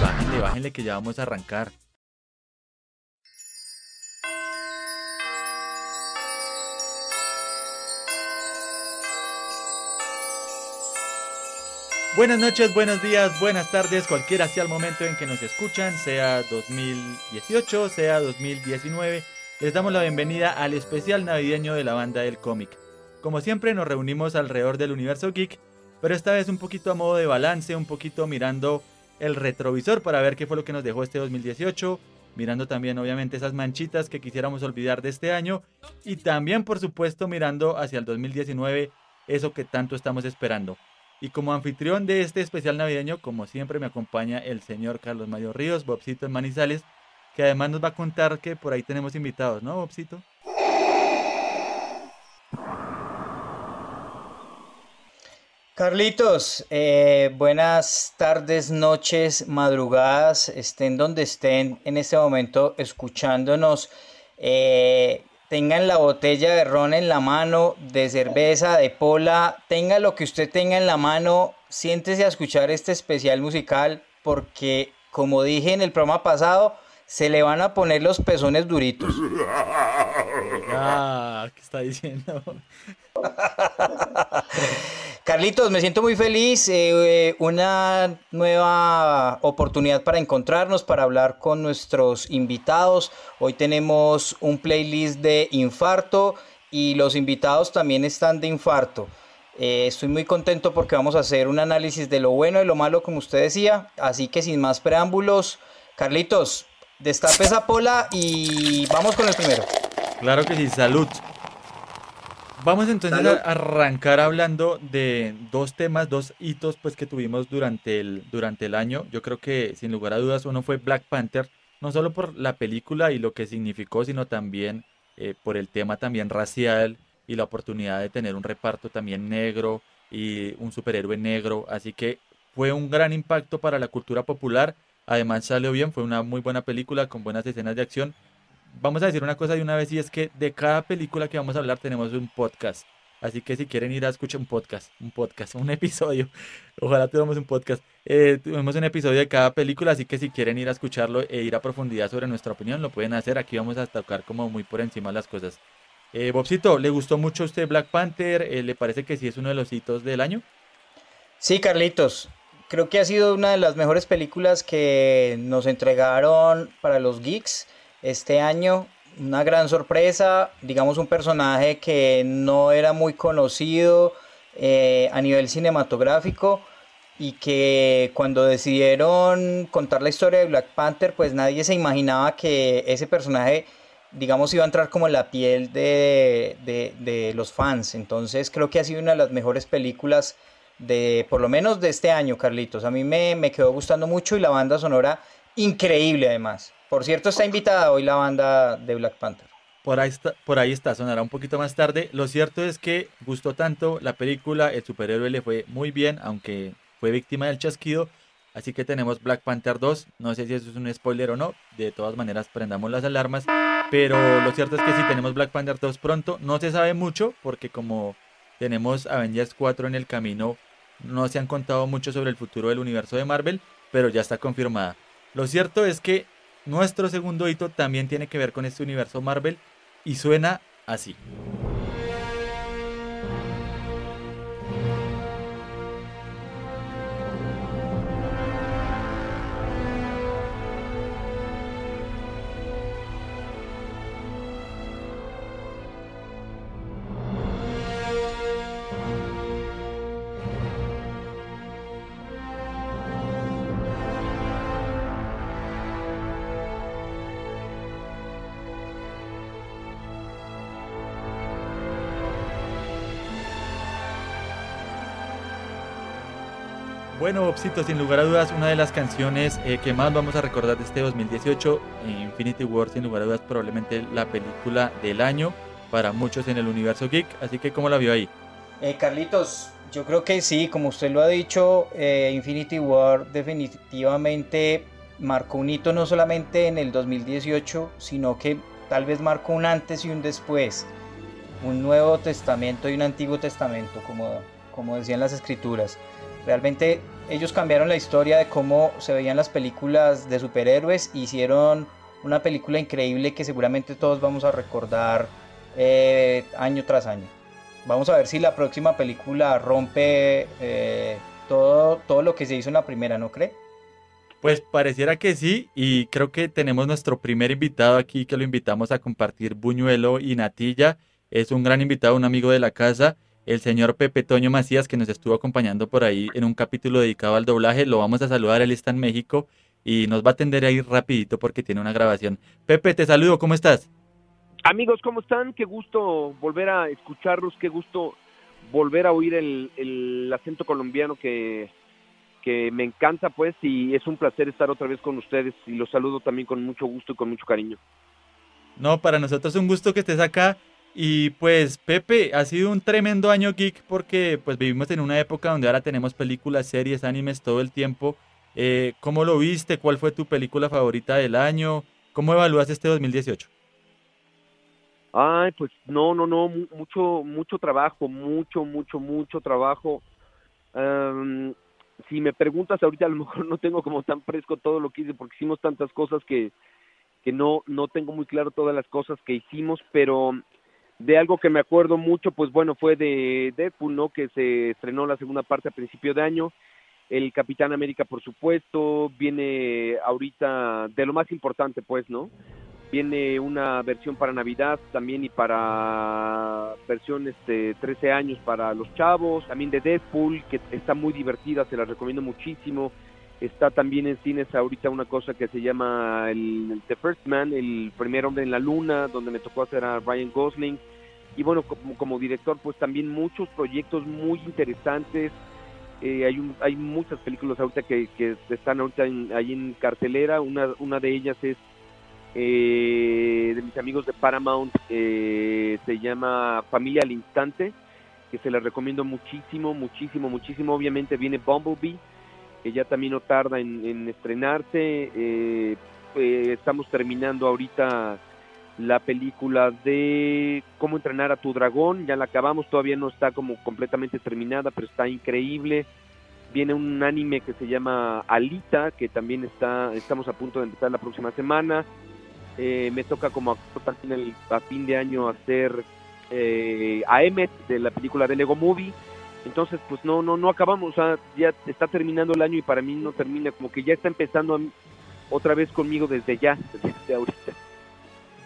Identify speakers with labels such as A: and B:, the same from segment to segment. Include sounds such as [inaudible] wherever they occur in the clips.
A: bájenle, bájenle que ya vamos a arrancar. Buenas noches, buenos días, buenas tardes, cualquiera sea el momento en que nos escuchan, sea 2018, sea 2019, les damos la bienvenida al especial navideño de la banda del cómic. Como siempre nos reunimos alrededor del universo geek, pero esta vez un poquito a modo de balance, un poquito mirando el retrovisor para ver qué fue lo que nos dejó este 2018, mirando también obviamente esas manchitas que quisiéramos olvidar de este año y también por supuesto mirando hacia el 2019, eso que tanto estamos esperando. Y como anfitrión de este especial navideño, como siempre me acompaña el señor Carlos Mayor Ríos, Bobcito en Manizales, que además nos va a contar que por ahí tenemos invitados, ¿no, Bobcito?
B: Carlitos, eh, buenas tardes, noches, madrugadas, estén donde estén en este momento escuchándonos. Eh, tengan la botella de ron en la mano, de cerveza, de pola, tenga lo que usted tenga en la mano, siéntese a escuchar este especial musical porque, como dije en el programa pasado, se le van a poner los pezones duritos. [laughs]
A: Ah, ¿qué está diciendo? [laughs]
B: Carlitos, me siento muy feliz. Eh, una nueva oportunidad para encontrarnos, para hablar con nuestros invitados. Hoy tenemos un playlist de infarto y los invitados también están de infarto. Eh, estoy muy contento porque vamos a hacer un análisis de lo bueno y lo malo, como usted decía. Así que sin más preámbulos, Carlitos, destape esa pola y vamos con el primero.
A: Claro que sí, salud. Vamos entonces a arrancar hablando de dos temas, dos hitos pues que tuvimos durante el, durante el año. Yo creo que sin lugar a dudas uno fue Black Panther, no solo por la película y lo que significó, sino también eh, por el tema también racial y la oportunidad de tener un reparto también negro y un superhéroe negro. Así que fue un gran impacto para la cultura popular. Además salió bien, fue una muy buena película con buenas escenas de acción vamos a decir una cosa de una vez y es que de cada película que vamos a hablar tenemos un podcast. Así que si quieren ir a escuchar un podcast, un podcast, un [laughs] episodio, ojalá tengamos un podcast. Eh, tuvimos un episodio de cada película, así que si quieren ir a escucharlo e ir a profundidad sobre nuestra opinión, lo pueden hacer. Aquí vamos a tocar como muy por encima las cosas. Eh, Bobcito, ¿le gustó mucho a usted Black Panther? Eh, ¿Le parece que sí es uno de los hitos del año?
B: Sí, Carlitos. Creo que ha sido una de las mejores películas que nos entregaron para los geeks este año. Una gran sorpresa, digamos un personaje que no era muy conocido eh, a nivel cinematográfico y que cuando decidieron contar la historia de Black Panther, pues nadie se imaginaba que ese personaje, digamos, iba a entrar como en la piel de, de, los fans. Entonces creo que ha sido una de las mejores películas de, por lo menos de este año, Carlitos. A mí me, me quedó gustando mucho y la banda sonora increíble además. Por cierto, está invitada hoy la banda de Black Panther.
A: Por ahí, está, por ahí está, sonará un poquito más tarde. Lo cierto es que gustó tanto la película, el superhéroe le fue muy bien, aunque fue víctima del chasquido. Así que tenemos Black Panther 2. No sé si eso es un spoiler o no. De todas maneras, prendamos las alarmas. Pero lo cierto es que si tenemos Black Panther 2 pronto. No se sabe mucho porque como tenemos Avengers 4 en el camino, no se han contado mucho sobre el futuro del universo de Marvel, pero ya está confirmada. Lo cierto es que nuestro segundo hito también tiene que ver con este universo Marvel y suena así. Bueno, Bobcito, sin lugar a dudas, una de las canciones eh, que más vamos a recordar de este 2018, Infinity War, sin lugar a dudas, probablemente la película del año para muchos en el universo geek. Así que, ¿cómo la vio ahí?
B: Eh, Carlitos, yo creo que sí, como usted lo ha dicho, eh, Infinity War definitivamente marcó un hito no solamente en el 2018, sino que tal vez marcó un antes y un después, un nuevo testamento y un antiguo testamento, como, como decían las escrituras. Realmente ellos cambiaron la historia de cómo se veían las películas de superhéroes, hicieron una película increíble que seguramente todos vamos a recordar eh, año tras año. Vamos a ver si la próxima película rompe eh, todo, todo lo que se hizo en la primera, ¿no cree?
A: Pues pareciera que sí, y creo que tenemos nuestro primer invitado aquí que lo invitamos a compartir buñuelo y natilla. Es un gran invitado, un amigo de la casa, el señor Pepe Toño Macías, que nos estuvo acompañando por ahí en un capítulo dedicado al doblaje. Lo vamos a saludar, él está en México y nos va a atender ahí rapidito porque tiene una grabación. Pepe, te saludo, ¿cómo estás?
C: Amigos, ¿cómo están? Qué gusto volver a escucharlos, qué gusto volver a oír el, acento colombiano que, que me encanta, pues, y es un placer estar otra vez con ustedes y los saludo también con mucho gusto y con mucho cariño.
A: No, para nosotros es un gusto que estés acá. Y pues Pepe, ha sido un tremendo año geek porque pues vivimos en una época donde ahora tenemos películas, series, animes todo el tiempo. Eh, ¿Cómo lo viste? ¿Cuál fue tu película favorita del año? ¿Cómo evalúas este 2018?
C: Ay, pues no, no, no, mucho, mucho trabajo, mucho, mucho, mucho trabajo. si me preguntas ahorita, a lo mejor no tengo como tan fresco todo lo que hice porque hicimos tantas cosas que, que no, no tengo muy claro todas las cosas que hicimos, pero de algo que me acuerdo mucho, pues bueno, fue de Deadpool, ¿no? Que se estrenó la segunda parte a principio de año. El Capitán América, por supuesto, viene ahorita de lo más importante, pues, ¿no? Viene una versión para Navidad también y para versión este 13 años para los chavos. También de Deadpool, que está muy divertida, se la recomiendo muchísimo. Está también en cines ahorita una cosa que se llama el, The First Man, el primer hombre en la luna, donde me tocó hacer a Ryan Gosling. Y bueno, como, como director, pues también muchos proyectos muy interesantes. Eh, hay, hay muchas películas ahorita que, que están ahorita ahí en cartelera. Una, una de ellas es eh, de mis amigos de Paramount, eh, se llama Familia al Instante, que se les recomiendo muchísimo, muchísimo, muchísimo. Obviamente viene Bumblebee, que ya también no tarda en, estrenarse. Eh, estamos terminando ahorita la película de Cómo entrenar a tu dragón, ya la acabamos, todavía no está como completamente terminada, pero está increíble. Viene un anime que se llama Alita, que también está, estamos a punto de empezar la próxima semana. Eh, me toca como a fin de año hacer eh, a Emmet de la película de Lego Movie. Entonces, pues no, no, no acabamos, ya está terminando el año y para mí no termina, como que ya está empezando otra vez conmigo desde ya, desde ahorita.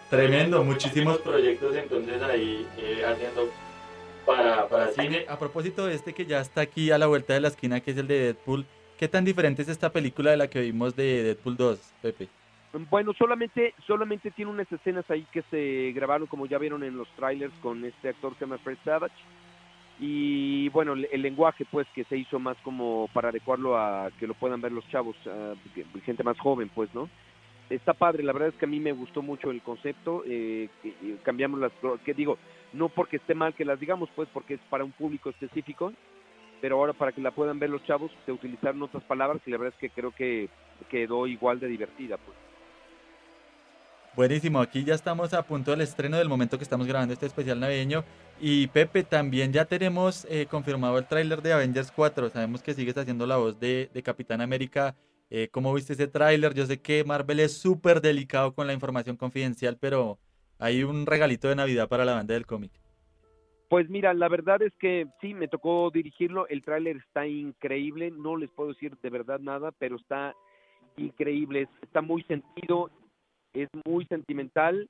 A: Tremendo, muchísimos proyectos entonces ahí eh, haciendo para, para cine. A propósito de este que ya está aquí a la vuelta de la esquina, que es el de Deadpool, ¿qué tan diferente es esta película de la que vimos de Deadpool 2, Pepe?
C: Bueno, solamente, solamente tiene unas escenas ahí que se grabaron, como ya vieron en los trailers, con este actor que se llama Fred Savage. Y bueno, el, lenguaje, pues, que se hizo más como para adecuarlo a que lo puedan ver los chavos, gente más joven, pues, ¿no? Está padre, la verdad es que a mí me gustó mucho el concepto. Eh, cambiamos las, que digo, no porque esté mal que las digamos, pues, porque es para un público específico, pero ahora para que la puedan ver los chavos, se utilizaron otras palabras y la verdad es que creo que quedó igual de divertida, pues.
A: Buenísimo, aquí ya estamos a punto del estreno del momento que estamos grabando este especial navideño. Y Pepe, también ya tenemos eh, confirmado el tráiler de Avengers 4. Sabemos que sigues haciendo la voz de, Capitán América. Eh, ¿Cómo viste ese tráiler? Yo sé que Marvel es súper delicado con la información confidencial, pero hay un regalito de Navidad para la banda del cómic.
C: Pues mira, la verdad es que sí, me tocó dirigirlo. El tráiler está increíble. No les puedo decir de verdad nada, pero está increíble. Está muy sentido es muy sentimental.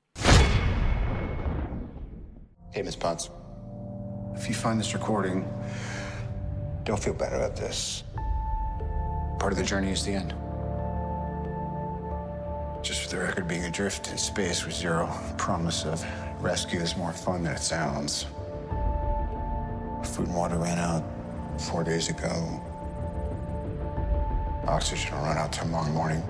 C: Hey, Miss Potts. If you find this recording, don't feel bad about this. Part of the journey is the end. Just for the record, being adrift in space with zero promise of rescue is more fun than it sounds. Food and water ran out four days ago. Oxygen will run out tomorrow morning.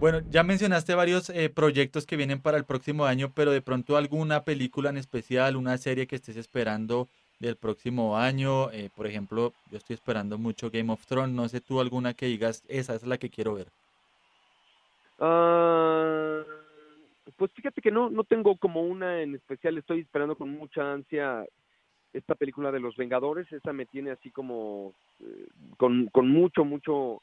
A: Bueno, ya mencionaste varios eh, proyectos que vienen para el próximo año, pero de pronto alguna película en especial, una serie que estés esperando del próximo año. Eh, por ejemplo, yo estoy esperando mucho Game of Thrones. No sé tú alguna que digas, esa es la que quiero ver.
C: Ah, pues fíjate que no, no tengo como una en especial, estoy esperando con mucha ansia esta película de los Vengadores, esa me tiene así como eh, con, con mucho, mucho,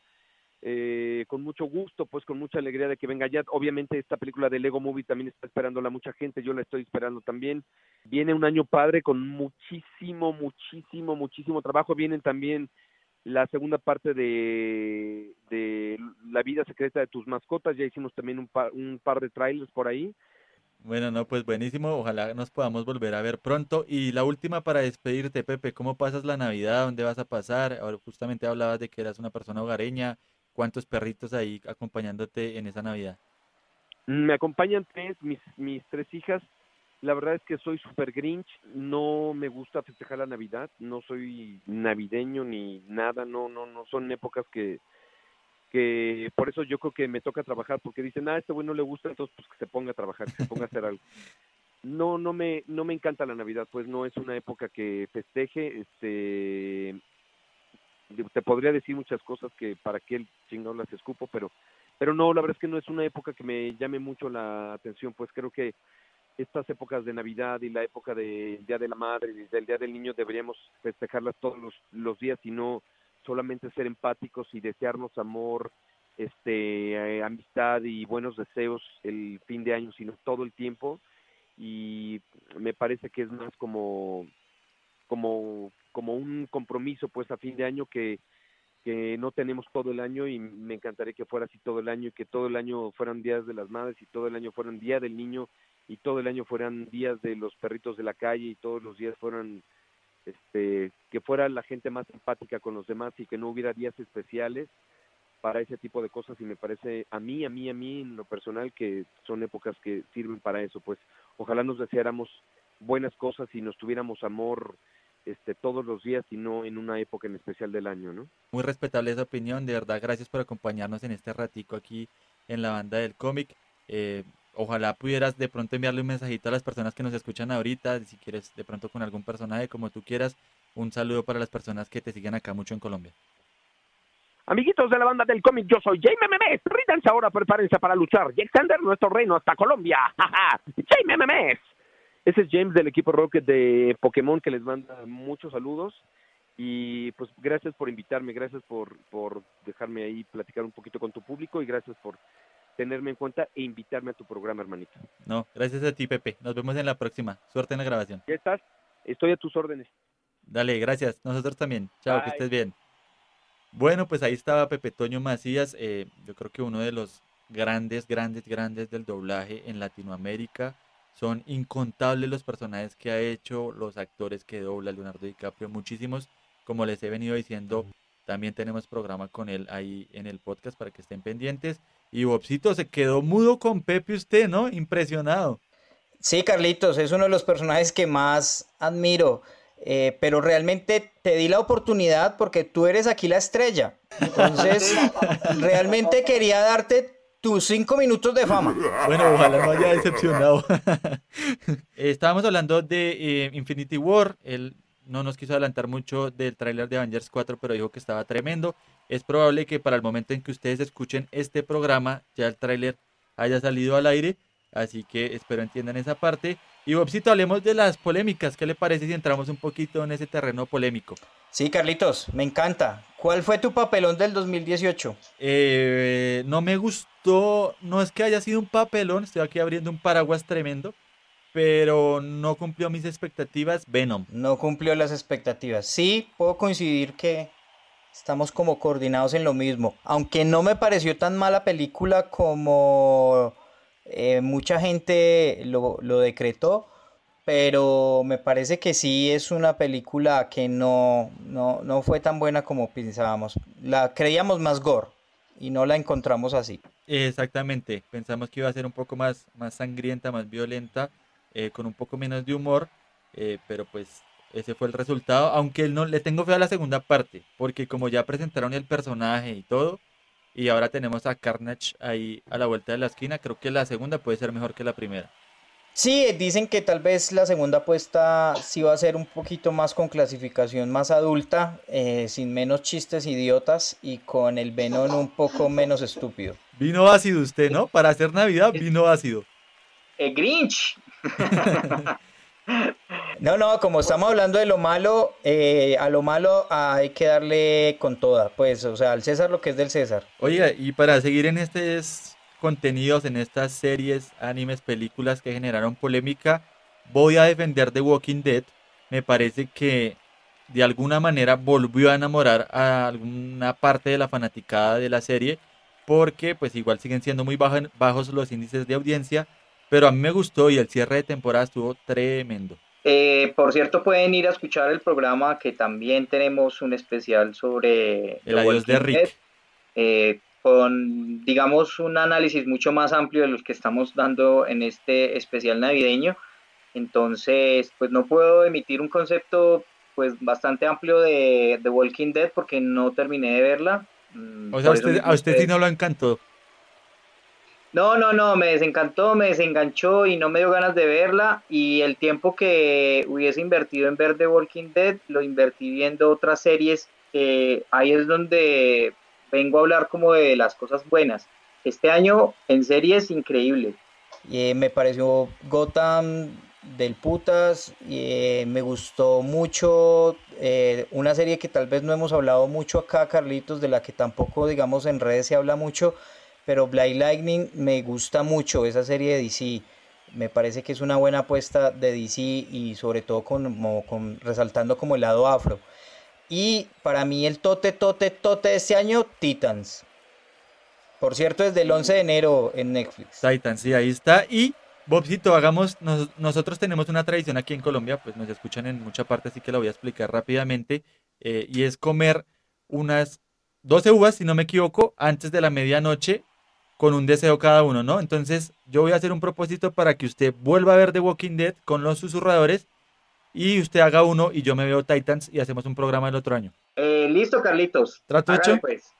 C: eh, con mucho gusto, pues con mucha alegría de que venga ya. Obviamente esta película de Lego Movie también está esperándola mucha gente, yo la estoy esperando también. Viene un año padre con muchísimo, muchísimo, muchísimo trabajo. Vienen también la segunda parte de, de La vida secreta de tus mascotas, ya hicimos también un par, un par de trailers por ahí.
A: Bueno, no, pues buenísimo, ojalá nos podamos volver a ver pronto. Y la última para despedirte, Pepe, ¿cómo pasas la Navidad? ¿Dónde vas a pasar? Ahora justamente hablabas de que eras una persona hogareña, ¿cuántos perritos ahí acompañándote en esa Navidad?
C: Me acompañan tres, mis, mis tres hijas, la verdad es que soy super grinch, no me gusta festejar la Navidad, no soy navideño ni nada, no, no, no, son épocas que, que por eso yo creo que me toca trabajar, porque dicen, ah, este güey no le gusta, entonces pues que se ponga a trabajar, que se ponga a hacer algo. No, no me, no me encanta la Navidad, pues no es una época que festeje, este, te podría decir muchas cosas que para qué chingado las escupo, pero, pero no, la verdad es que no es una época que me llame mucho la atención, pues creo que estas épocas de Navidad y la época del Día de la Madre y del Día del Niño deberíamos festejarlas todos los, los días y no solamente ser empáticos y desearnos amor, este, eh, amistad y buenos deseos el fin de año, sino todo el tiempo. Y me parece que es más como, como, como un compromiso pues a fin de año que, que no tenemos todo el año y me encantaría que fuera así todo el año y que todo el año fueran días de las madres y todo el año fueran día del niño y todo el año fueran días de los perritos de la calle y todos los días fueran este que fuera la gente más empática con los demás y que no hubiera días especiales para ese tipo de cosas y me parece a mí, a mí, a mí en lo personal que son épocas que sirven para eso, pues ojalá nos deseáramos buenas cosas y nos tuviéramos amor este todos los días y no en una época en especial del año, ¿no?
A: Muy respetable esa opinión, de verdad, gracias por acompañarnos en este ratico aquí en la banda del cómic. Eh, ojalá pudieras de pronto enviarle un mensajito a las personas que nos escuchan ahorita, si quieres de pronto con algún personaje como tú quieras, un saludo para las personas que te siguen acá mucho en Colombia.
C: Amiguitos de la banda del cómic, yo soy Jaime Memes. Rídanse ahora, prepárense para luchar y extender nuestro reino hasta Colombia. [laughs] Jaime Memes. Ese es James del equipo Rocket de Pokémon que les manda muchos saludos. Y pues gracias por invitarme, gracias por, por dejarme ahí platicar un poquito con tu público y gracias por tenerme en cuenta e invitarme a tu programa, hermanito.
A: No, gracias a ti, Pepe. Nos vemos en la próxima. Suerte en la grabación.
C: Ya estás. Estoy a tus órdenes.
A: Dale, gracias. Nosotros también. Chao, que estés bien. Bueno, pues ahí estaba Pepe Toño Macías. Eh, yo creo que uno de los grandes, grandes, grandes del doblaje en Latinoamérica. Son incontables los personajes que ha hecho, los actores que dobla Leonardo DiCaprio, muchísimos. Como les he venido diciendo, también tenemos programa con él ahí en el podcast para que estén pendientes. Y Bobcito se quedó mudo con Pepe usted, ¿no? Impresionado.
B: Sí, Carlitos, es uno de los personajes que más admiro. Eh, pero realmente te di la oportunidad porque tú eres aquí la estrella. Entonces, [laughs] realmente quería darte tus cinco minutos de fama.
A: Bueno, ojalá no haya decepcionado. [laughs] Estábamos hablando de eh, Infinity War. Él no nos quiso adelantar mucho del tráiler de Avengers 4, pero dijo que estaba tremendo. Es probable que para el momento en que ustedes escuchen este programa, ya el tráiler haya salido al aire. Así que espero entiendan esa parte. Y Bobcito, hablemos de las polémicas. ¿Qué le parece si entramos un poquito en ese terreno polémico?
B: Sí, Carlitos, me encanta. ¿Cuál fue tu papelón del 2018?
A: Eh, no me gustó, no es que haya sido un papelón, estoy aquí abriendo un paraguas tremendo, pero no cumplió mis expectativas Venom.
B: No cumplió las expectativas. Sí, puedo coincidir que Estamos como coordinados en lo mismo. Aunque no me pareció tan mala película como eh, mucha gente lo, decretó, pero me parece que sí es una película que no, no, fue tan buena como pensábamos. La creíamos más gore y no la encontramos así.
A: Exactamente, pensamos que iba a ser un poco más, más sangrienta, más violenta, eh, con un poco menos de humor, eh, pero pues ese fue el resultado, aunque no le tengo fe a la segunda parte, porque como ya presentaron el personaje y todo, y ahora tenemos a Carnage ahí a la vuelta de la esquina, creo que la segunda puede ser mejor que la primera.
B: Sí, dicen que tal vez la segunda apuesta sí va a ser un poquito más con clasificación más adulta, eh, sin menos chistes idiotas y con el Venom un poco menos estúpido.
A: Vino ácido usted, ¿no? Para hacer Navidad, vino ácido.
B: eh, Grinch. [laughs] No, no, como estamos hablando de lo malo, eh, a lo malo hay que darle con toda, pues, o sea, al César lo que es del César.
A: Oiga, y para seguir en estos contenidos, en estas series, animes, películas que generaron polémica, voy a defender The Walking Dead. Me parece que de alguna manera volvió a enamorar a alguna parte de la fanaticada de la serie, porque pues igual siguen siendo muy bajos los índices de audiencia, pero a mí me gustó y el cierre de temporada estuvo tremendo.
B: Eh, por cierto, pueden ir a escuchar el programa que también tenemos un especial sobre
A: el adiós de Rick.
B: Eh, con, digamos, un análisis mucho más amplio de los que estamos dando en este especial navideño. Entonces, pues no puedo emitir un concepto pues bastante amplio de, The Walking Dead porque no terminé de verla.
A: Mm, o sea, a usted sí no lo encantó.
B: No, no, no, me desencantó, me desenganchó y no me dio ganas de verla. Y el tiempo que hubiese invertido en ver The Walking Dead, lo invertí viendo otras series. ahí es donde vengo a hablar como de las cosas buenas. Este año en series increíble. Eh, me pareció Gotham del putas, eh, me gustó mucho eh, una serie que tal vez no hemos hablado mucho acá, Carlitos, de la que tampoco digamos en redes se habla mucho, pero Blind Lightning me gusta mucho esa serie de DC. Me parece que es una buena apuesta de DC y sobre todo con, resaltando como el lado afro. Y para mí el tote, tote, tote de este año, Titans. Por cierto, desde el 11 de enero en Netflix.
A: Titans, sí, ahí está. Y Bobcito, hagamos, nosotros tenemos una tradición aquí en Colombia, pues nos escuchan en mucha parte, así que la voy a explicar rápidamente. Eh, y es comer unas 12 uvas, si no me equivoco, antes de la medianoche con un deseo cada uno, ¿no? Entonces yo voy a hacer un propósito para que usted vuelva a ver The Walking Dead con los susurradores y usted haga uno y yo me veo Titans y hacemos un programa el otro año.
B: Eh, listo, Carlitos.
A: ¿Trato hecho?
B: Pues.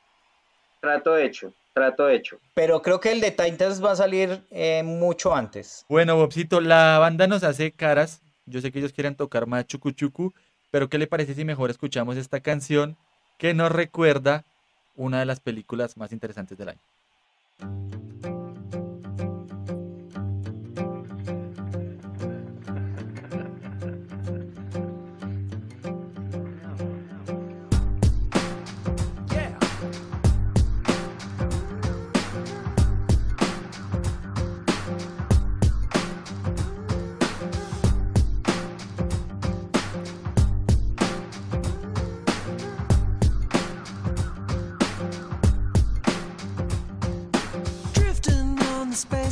B: Trato hecho, trato hecho. Pero creo que el de Titans va a salir eh, mucho antes.
A: Bueno, Bobcito, la banda nos hace caras. Yo sé que ellos quieren tocar más chucu chucu, pero ¿qué le parece si mejor escuchamos esta canción que nos recuerda una de las películas más interesantes del año? Thank you.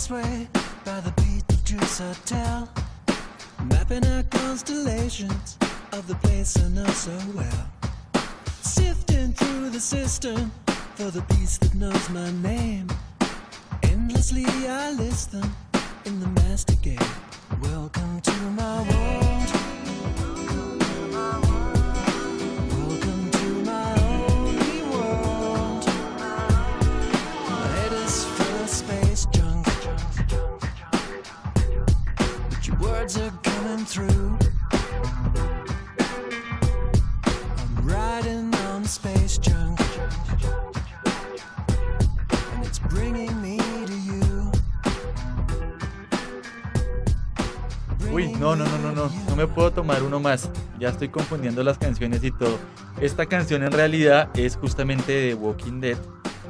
D: Way by the Beetlejuice Hotel. Mapping out constellations of the place I know so well. Sifting through the system for the beast that knows my name. Endlessly I list them in the master game. Welcome to my world.
A: Uy, no, no, no, no, no, no me puedo tomar uno más. Ya estoy confundiendo las canciones y todo. Esta canción en realidad es justamente de Walking Dead.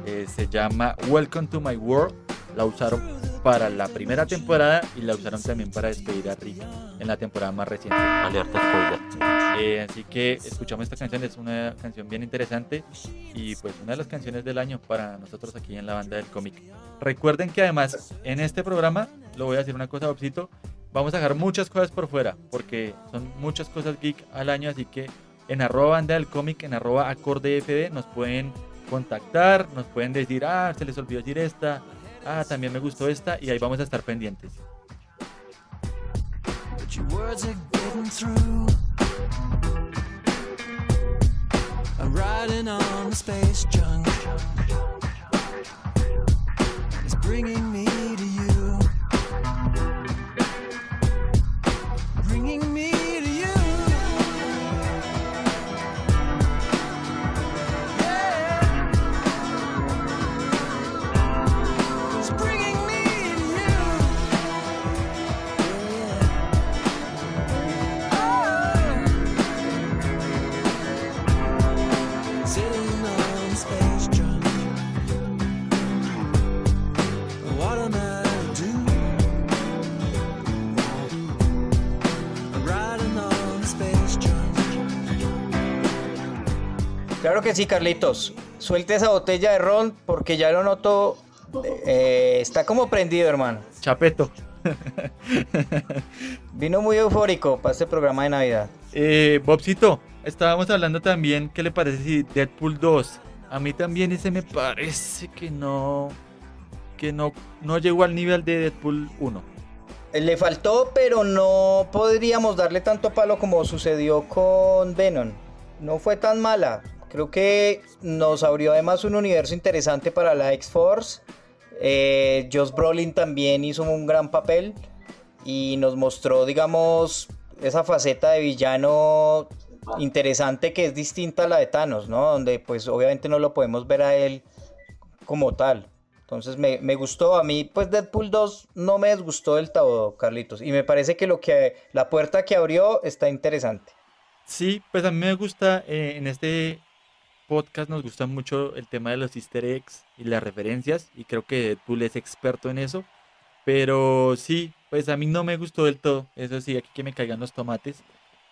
A: Eh, se llama Welcome to My World. La usaron para la primera temporada y la usaron también para despedir a Rick en la temporada más reciente. Alerta spoiler. Eh, así que escuchamos esta canción, es una canción bien interesante y pues una de las canciones del año para nosotros aquí en la banda del cómic. Recuerden que además en este programa, lo voy a decir una cosa, Bobcito, vamos a dejar muchas cosas por fuera porque son muchas cosas geek al año, así que en arroba banda del cómic, en arroba acorde FD nos pueden contactar, nos pueden decir, ah, se les olvidó decir esta, ah, también me gustó esta y ahí vamos a estar pendientes.
B: bringing me Claro que sí, Carlitos. Suelte esa botella de ron porque ya lo noto. eh, está como prendido, hermano.
A: Chapeto. [laughs]
B: Vino muy eufórico para este programa de Navidad.
A: Eh, Bobcito, estábamos hablando también, ¿qué le parece si Deadpool 2? A mí también ese me parece que no, que no, no llegó al nivel de Deadpool 1.
B: Le faltó, pero no podríamos darle tanto palo como sucedió con Venom. No fue tan mala. Creo que nos abrió además un universo interesante para la X-Force. Eh, Josh Brolin también hizo un gran papel y nos mostró, digamos, esa faceta de villano interesante que es distinta a la de Thanos, ¿no? Donde pues obviamente no lo podemos ver a él como tal. Entonces me, me gustó, a mí pues Deadpool 2 no me disgustó del todo, Carlitos. Y me parece que lo que la puerta que abrió está interesante.
A: Sí, pues a mí me gusta, eh, en este podcast nos gusta mucho el tema de los easter eggs y las referencias y creo que Deadpool es experto en eso. Pero sí, pues a mí no me gustó del todo. Eso sí, aquí que me caigan los tomates.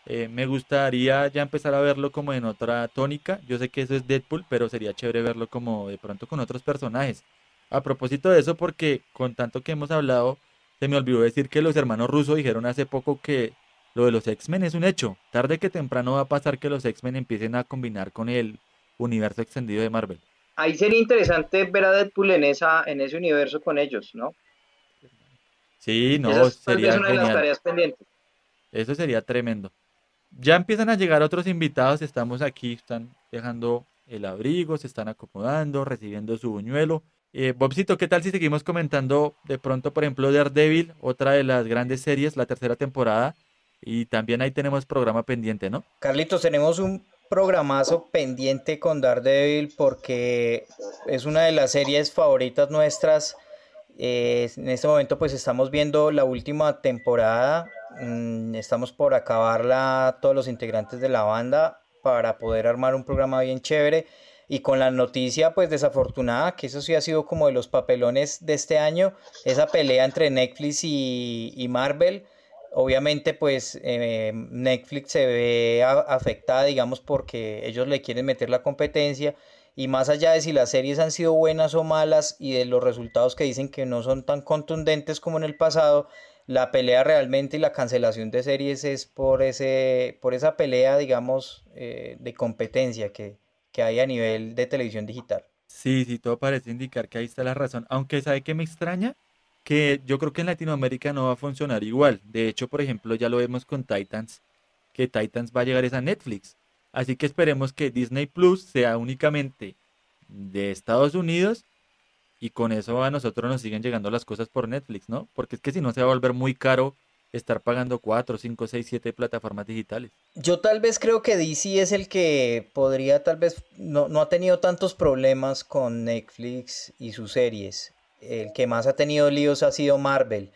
A: Eh, me gustaría ya empezar a verlo como en otra tónica. Yo sé que eso es Deadpool, pero sería chévere verlo como de pronto con otros personajes. A propósito de eso, porque con tanto que hemos hablado, se me olvidó decir que los hermanos rusos dijeron hace poco que lo de los X-Men es un hecho. Tarde que temprano va a pasar que los X-Men empiecen a combinar con el universo extendido de Marvel.
B: Ahí sería interesante ver a Deadpool en, esa, en ese universo con ellos, ¿no?
A: Sí, no,
B: Esa
A: sería
B: una de las tareas pendientes.
A: Eso sería tremendo. Ya empiezan a llegar otros invitados, estamos aquí, están dejando el abrigo, se están acomodando, recibiendo su buñuelo. Eh, Bobcito, ¿qué tal si seguimos comentando de pronto, por ejemplo, Daredevil, otra de las grandes series, la tercera temporada? Y también ahí tenemos programa pendiente, ¿no?
B: Carlitos, tenemos un programazo pendiente con Daredevil porque es una de las series favoritas nuestras. Eh, en este momento pues estamos viendo la última temporada. Mm, estamos por acabarla todos los integrantes de la banda para poder armar un programa bien chévere. Y con la noticia pues desafortunada, que eso sí ha sido como de los papelones de este año, esa pelea entre Netflix y, y Marvel. Obviamente, pues eh, Netflix se ve afectada, digamos, porque ellos le quieren meter la competencia. Y más allá de si las series han sido buenas o malas y de los resultados que dicen que no son tan contundentes como en el pasado, la pelea realmente y la cancelación de series es por ese, por esa pelea, digamos, eh, de competencia que, que hay a nivel de televisión digital.
A: Sí, sí, todo parece indicar que ahí está la razón. Aunque sabe que me extraña que yo creo que en Latinoamérica no va a funcionar igual. De hecho, por ejemplo, ya lo vemos con Titans, que Titans va a llegar es a Netflix. Así que esperemos que Disney Plus sea únicamente de Estados Unidos y con eso a nosotros nos siguen llegando las cosas por Netflix, ¿no? Porque es que si no se va a volver muy caro estar pagando 4, 5, 6, 7 plataformas digitales.
B: Yo tal vez creo que DC es el que podría, tal vez, no, no ha tenido tantos problemas con Netflix y sus series. El que más ha tenido líos ha sido Marvel.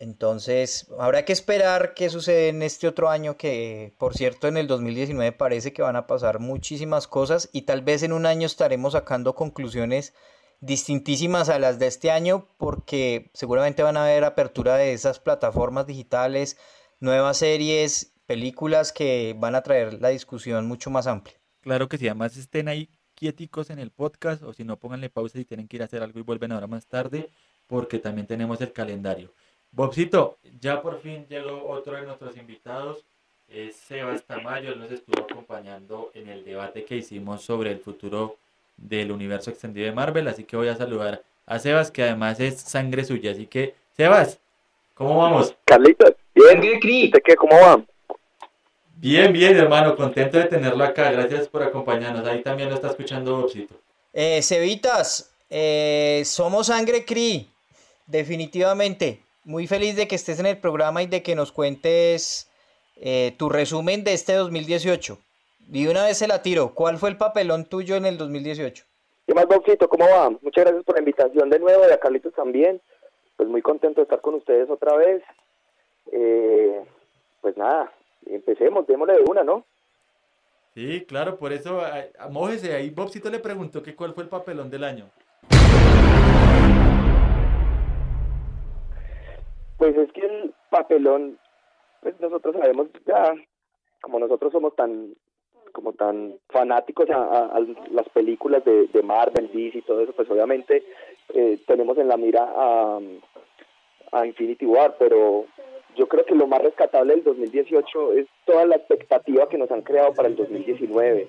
B: Entonces, habrá que esperar qué sucede en este otro año que, por cierto, en el 2019 parece que van a pasar muchísimas cosas y tal vez en un año estaremos sacando conclusiones distintísimas a las de este año porque seguramente van a haber apertura de esas plataformas digitales, nuevas series, películas que van a traer la discusión mucho más amplia.
A: Claro que sí, además estén ahí quieticos en el podcast o si no pónganle pausa si tienen que ir a hacer algo y vuelven ahora más tarde porque también tenemos el calendario. Bobcito, ya por fin llegó otro de nuestros invitados, es Sebas Tamayo, él nos estuvo acompañando en el debate que hicimos sobre el futuro del universo extendido de Marvel, así que voy a saludar a Sebas, que además es sangre suya, así que Sebas, ¿cómo vamos?
C: Carlitos, bien.
B: Sangre Cri.
C: ¿Usted qué? ¿Cómo va?
A: Bien, bien hermano, contento de tenerlo acá, gracias por acompañarnos, ahí también lo está escuchando Bobcito.
B: Eh, Cevitas, eh, somos Sangre Cri, definitivamente. Muy feliz de que estés en el programa y de que nos cuentes eh, tu resumen de este 2018. Y una vez se la tiro. ¿Cuál fue el papelón tuyo en el 2018?
E: ¿Qué más, Bobcito? ¿Cómo va? Muchas gracias por la invitación de nuevo y a Carlitos también. Pues muy contento de estar con ustedes otra vez. Eh, pues nada, empecemos, démosle de una, ¿no?
A: Sí, claro, por eso, a- a- mójese ahí. Bobcito le preguntó que cuál fue el papelón del año.
E: Pues es que el papelón, pues nosotros sabemos ya, como nosotros somos tan
F: como tan fanáticos a, las películas de, de, Marvel, DC y todo eso, pues obviamente eh, tenemos en la mira a, a Infinity War, pero yo creo que lo más rescatable del 2018 es toda la expectativa que nos han creado para el 2019,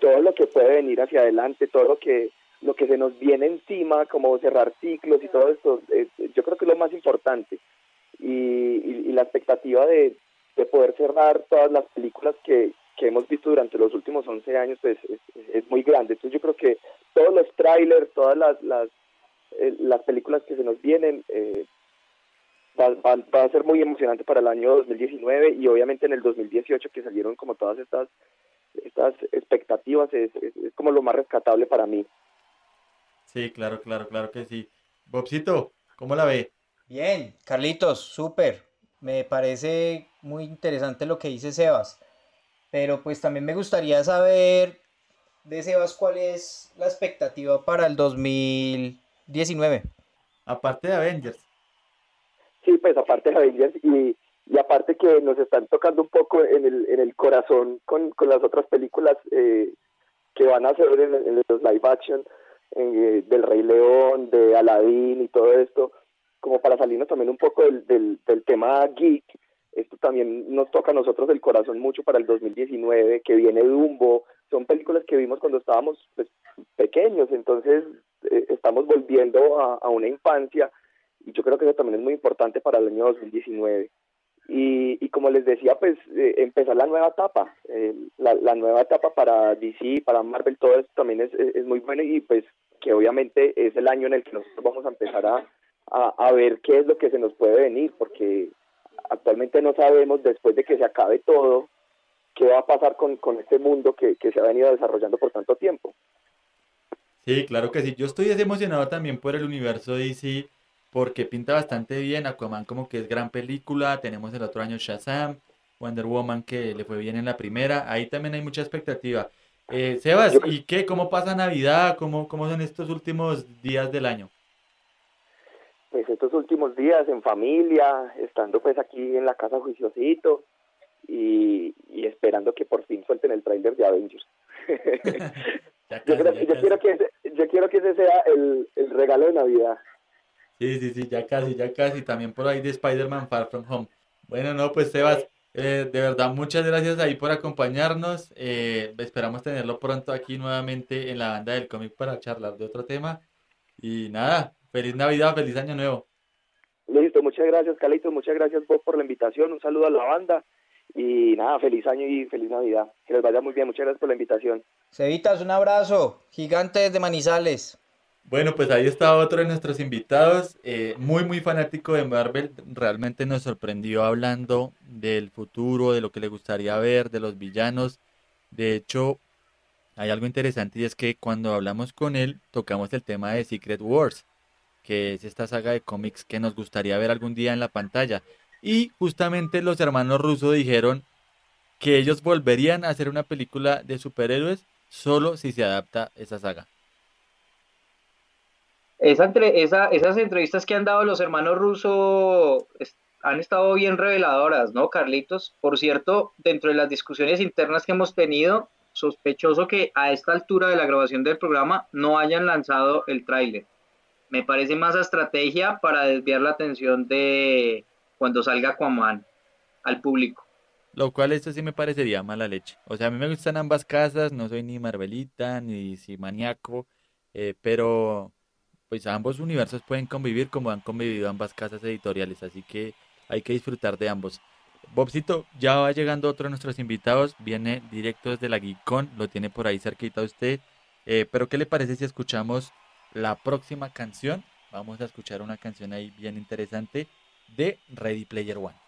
F: todo lo que puede venir hacia adelante, todo lo que lo que se nos viene encima, como cerrar ciclos y todo esto, yo creo que es lo más importante. Y, la expectativa de, poder cerrar todas las películas que, hemos visto durante los últimos 11 años pues es, muy grande. Entonces yo creo que todos los trailers, todas las, las, eh, las películas que se nos vienen, eh, va, a ser muy emocionante para el año 2019 y obviamente en el 2018 que salieron como todas estas estas expectativas es, es, como lo más rescatable para mí.
A: Sí, claro, claro, claro que sí. Bobcito, ¿cómo la ve?
B: Bien, Carlitos, súper. Me parece muy interesante lo que dice Sebas. Pero pues también me gustaría saber de Sebas cuál es la expectativa para el 2019.
A: Aparte de Avengers.
F: Sí, pues aparte de Avengers y, y aparte que nos están tocando un poco en el, en el corazón con, con las otras películas eh, que van a hacer en, los live action eh, del Rey León, de Aladdin y todo esto, como para salirnos también un poco del, del, tema geek, esto también nos toca a nosotros el corazón mucho para el 2019, que viene Dumbo, son películas que vimos cuando estábamos pues, pequeños, entonces eh, estamos volviendo a, una infancia y yo creo que eso también es muy importante para el año 2019. Y, y como les decía, pues eh, empezar la nueva etapa, eh, la, la, nueva etapa para DC, para Marvel, todo esto también es, es, muy bueno y pues que obviamente es el año en el que nosotros vamos a empezar a, a, ver qué es lo que se nos puede venir, porque actualmente no sabemos después de que se acabe todo qué va a pasar con, con este mundo que, que se ha venido desarrollando por tanto tiempo.
A: Sí, claro que sí. Yo estoy emocionado también por el universo DC porque pinta bastante bien. Aquaman como que es gran película. Tenemos el otro año Shazam, Wonder Woman que le fue bien en la primera. Ahí también hay mucha expectativa. Eh, Sebas, ¿y qué? ¿Cómo pasa Navidad? ¿Cómo, ¿Cómo son estos últimos días del año?
F: Pues estos últimos días en familia, estando pues aquí en la casa juiciosito y, y esperando que por fin suelten el trailer de Avengers. [laughs] [laughs] yo, quiero que ese, yo quiero que ese sea el, el regalo de Navidad.
A: Sí, sí, sí, ya casi, ya casi. También por ahí de Spider-Man Far From Home. Bueno, no, pues Sebas, eh, de verdad, muchas gracias ahí por acompañarnos. Eh, esperamos tenerlo pronto aquí nuevamente en la banda del cómic para charlar de otro tema. Y nada, feliz Navidad, feliz Año Nuevo.
F: Listo, muchas gracias, Calito. Muchas gracias vos por la invitación. Un saludo a la banda. Y nada, feliz año y feliz Navidad. Que les vaya muy bien. Muchas gracias por la invitación.
B: Cevitas, un abrazo. Gigantes de Manizales.
A: Bueno, pues ahí está otro de nuestros invitados, eh, muy muy fanático de Marvel, realmente nos sorprendió hablando del futuro, de lo que le gustaría ver, de los villanos. De hecho, hay algo interesante y es que cuando hablamos con él tocamos el tema de Secret Wars, que es esta saga de cómics que nos gustaría ver algún día en la pantalla. Y justamente los hermanos rusos dijeron que ellos volverían a hacer una película de superhéroes solo si se adapta esa saga.
B: Esa entre, esa, esas entrevistas que han dado los hermanos rusos han estado bien reveladoras, ¿no, Carlitos? Por cierto, dentro de las discusiones internas que hemos tenido, sospechoso que a esta altura de la grabación del programa no hayan lanzado el tráiler. Me parece más estrategia para desviar la atención de cuando salga Aquaman al público.
A: Lo cual esto sí me parecería mala leche. O sea, a mí me gustan ambas casas, no soy ni Marvelita ni si maníaco, eh, pero pues ambos universos pueden convivir como han convivido ambas casas editoriales, así que hay que disfrutar de ambos. Bobcito, ya va llegando otro de nuestros invitados, viene directo desde la Geekon, lo tiene por ahí cerquita usted, eh, pero ¿qué le parece si escuchamos la próxima canción? Vamos a escuchar una canción ahí bien interesante de Ready Player One.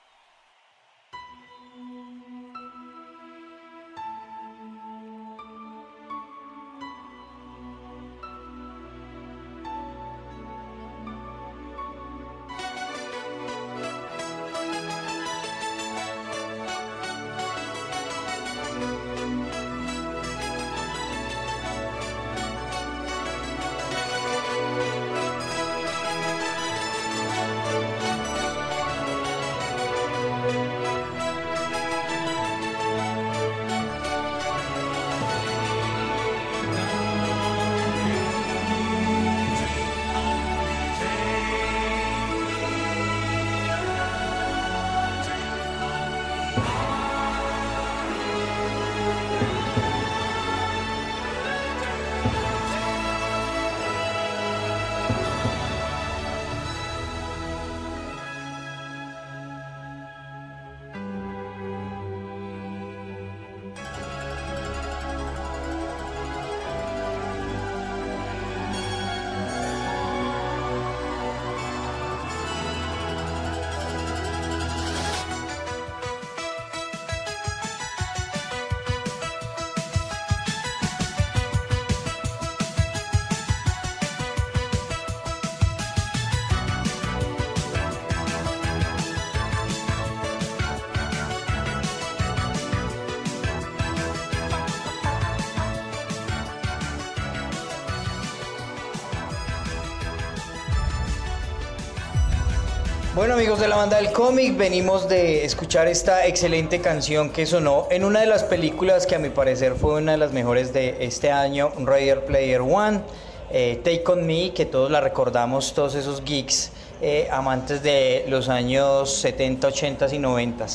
B: Bueno amigos de la banda del cómic, venimos de escuchar esta excelente canción que sonó en una de las películas que a mi parecer fue una de las mejores de este año, Raider Player One, eh, Take On Me, que todos la recordamos, todos esos geeks eh, amantes de los años 70, 80 y 90.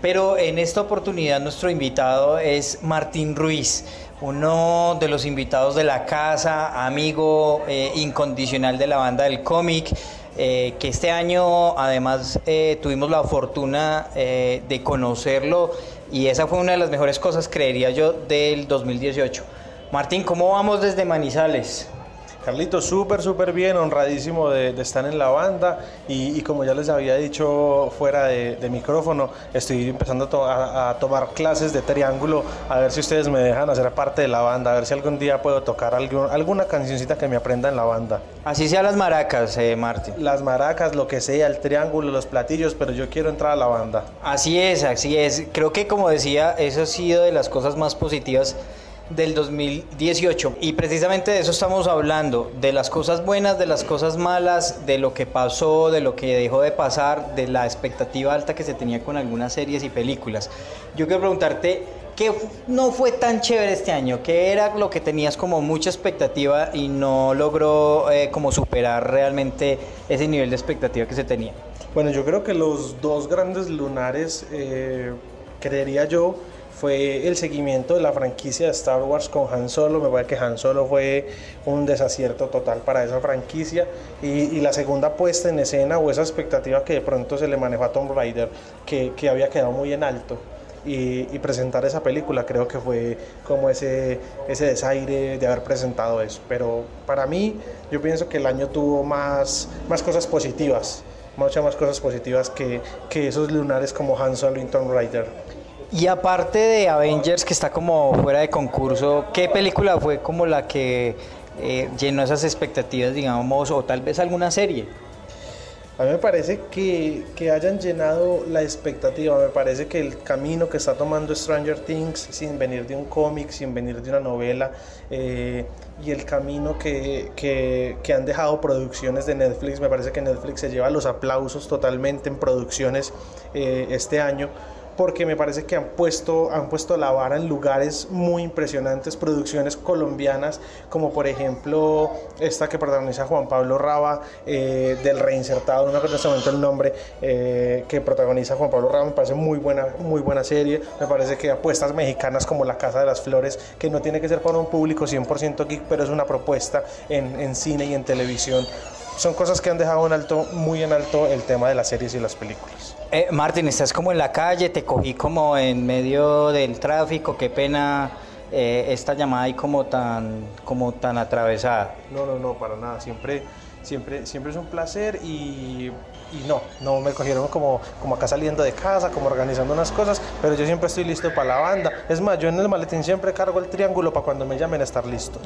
B: Pero en esta oportunidad nuestro invitado es Martín Ruiz, uno de los invitados de la casa, amigo eh, incondicional de la banda del cómic. Eh, que este año además eh, tuvimos la fortuna eh, de conocerlo y esa fue una de las mejores cosas, creería yo, del 2018. Martín, ¿cómo vamos desde Manizales?
G: Carlito, súper, súper bien, honradísimo de, estar en la banda y, como ya les había dicho fuera de, micrófono, estoy empezando a, tomar clases de triángulo, a ver si ustedes me dejan hacer parte de la banda, a ver si algún día puedo tocar alguna cancioncita que me aprenda en la banda.
B: Así sea las maracas, eh, Martín.
G: Las maracas, lo que sea, el triángulo, los platillos, pero yo quiero entrar a la banda.
B: Así es, así es. Creo que como decía, eso ha sido de las cosas más positivas del 2018. Y precisamente de eso estamos hablando, de las cosas buenas, de las cosas malas, de lo que pasó, de lo que dejó de pasar, de la expectativa alta que se tenía con algunas series y películas. Yo quiero preguntarte, ¿qué no fue tan chévere este año? ¿Qué era lo que tenías como mucha expectativa y no logró eh, como superar realmente ese nivel de expectativa que se tenía?
G: Bueno, yo creo que los dos grandes lunares, eh, creería yo, fue el seguimiento de la franquicia de Star Wars con Han Solo. Me parece que Han Solo fue un desacierto total para esa franquicia. Y, la segunda puesta en escena o esa expectativa que de pronto se le manejó a Tomb Raider, que, que había quedado muy en alto. Y, presentar esa película creo que fue como ese, ese desaire de haber presentado eso. Pero para mí yo pienso que el año tuvo más, más cosas positivas, muchas más cosas positivas que, que esos lunares como Han Solo y Tomb Raider.
B: Y aparte de Avengers, que está como fuera de concurso, ¿qué película fue como la que eh, llenó esas expectativas, digamos, o tal vez alguna serie?
G: A mí me parece que, que, hayan llenado la expectativa, me parece que el camino que está tomando Stranger Things, sin venir de un cómic, sin venir de una novela, eh, y el camino que, que, han dejado producciones de Netflix, me parece que Netflix se lleva los aplausos totalmente en producciones eh, este año porque me parece que han puesto, han puesto la vara en lugares muy impresionantes, producciones colombianas, como por ejemplo esta que protagoniza Juan Pablo Raba, eh, del Reinsertado, no me acuerdo en este momento el nombre, eh, que protagoniza Juan Pablo Raba, me parece muy buena, muy buena serie, me parece que apuestas mexicanas como La Casa de las Flores, que no tiene que ser para un público 100% geek, pero es una propuesta en, en cine y en televisión son cosas que han dejado en alto, muy en alto el tema de las series y las películas.
B: Eh, Martín, estás como en la calle, te cogí como en medio del tráfico, qué pena eh, esta llamada ahí como tan, como tan atravesada.
G: No, no, no, para nada, siempre, siempre, siempre es un placer y y no, no me cogieron como, como acá saliendo de casa, como organizando unas cosas, pero yo siempre estoy listo para la banda. Es más, yo en el maletín siempre cargo el triángulo para cuando me llamen a estar listo.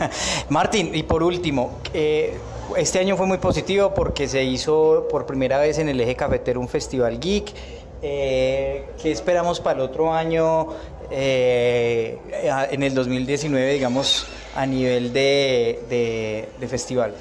G: [laughs]
B: Martín, y por último, eh, este año fue muy positivo porque se hizo por primera vez en el eje cafetero un festival geek. Eh, ¿Qué esperamos para el otro año eh, en el 2019, digamos, a nivel de, de festival?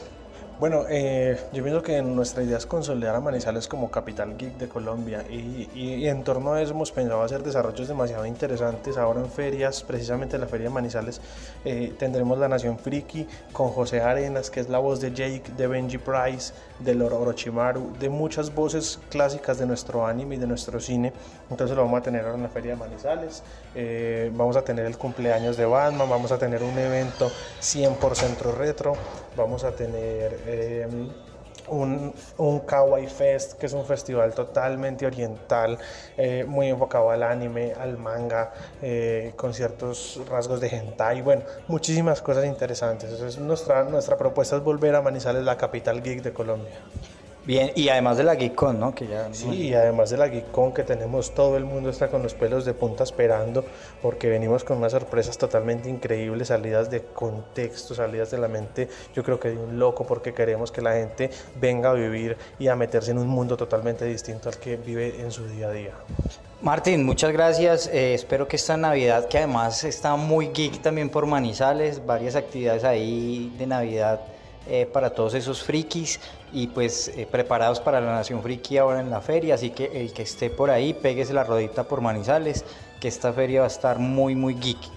G: Bueno, eh, yo pienso que nuestra idea es consolidar a Manizales como capital geek de Colombia y, en torno a eso hemos pensado hacer desarrollos demasiado interesantes. Ahora en ferias, precisamente en la feria de Manizales, eh, tendremos la Nación Friki con José Arenas, que es la voz de Jake, de Benji Price, de Loro Orochimaru, de muchas voces clásicas de nuestro anime y de nuestro cine. Entonces lo vamos a tener ahora en la feria de Manizales. Eh, vamos a tener el cumpleaños de Batman, vamos a tener un evento 100% retro, vamos a tener eh, un, un, Kawaii Fest, que es un festival totalmente oriental, eh, muy enfocado al anime, al manga, eh, con ciertos rasgos de hentai, bueno, muchísimas cosas interesantes. Entonces, nuestra, nuestra propuesta es volver a Manizales, la capital geek de Colombia.
B: Bien, y además de la GeekCon, ¿no? Que ya,
G: sí, y además de la GeekCon que tenemos, todo el mundo está con los pelos de punta esperando, porque venimos con unas sorpresas totalmente increíbles, salidas de contexto, salidas de la mente, yo creo que de un loco, porque queremos que la gente venga a vivir y a meterse en un mundo totalmente distinto al que vive en su día a día.
B: Martín, muchas gracias. Eh, espero que esta Navidad, que además está muy geek también por Manizales, varias actividades ahí de Navidad eh, para todos esos frikis y pues eh, preparados para la Nación Friki ahora en la feria, así que el que esté por ahí, péguese la rodita por Manizales, que esta feria va a estar muy muy geeky.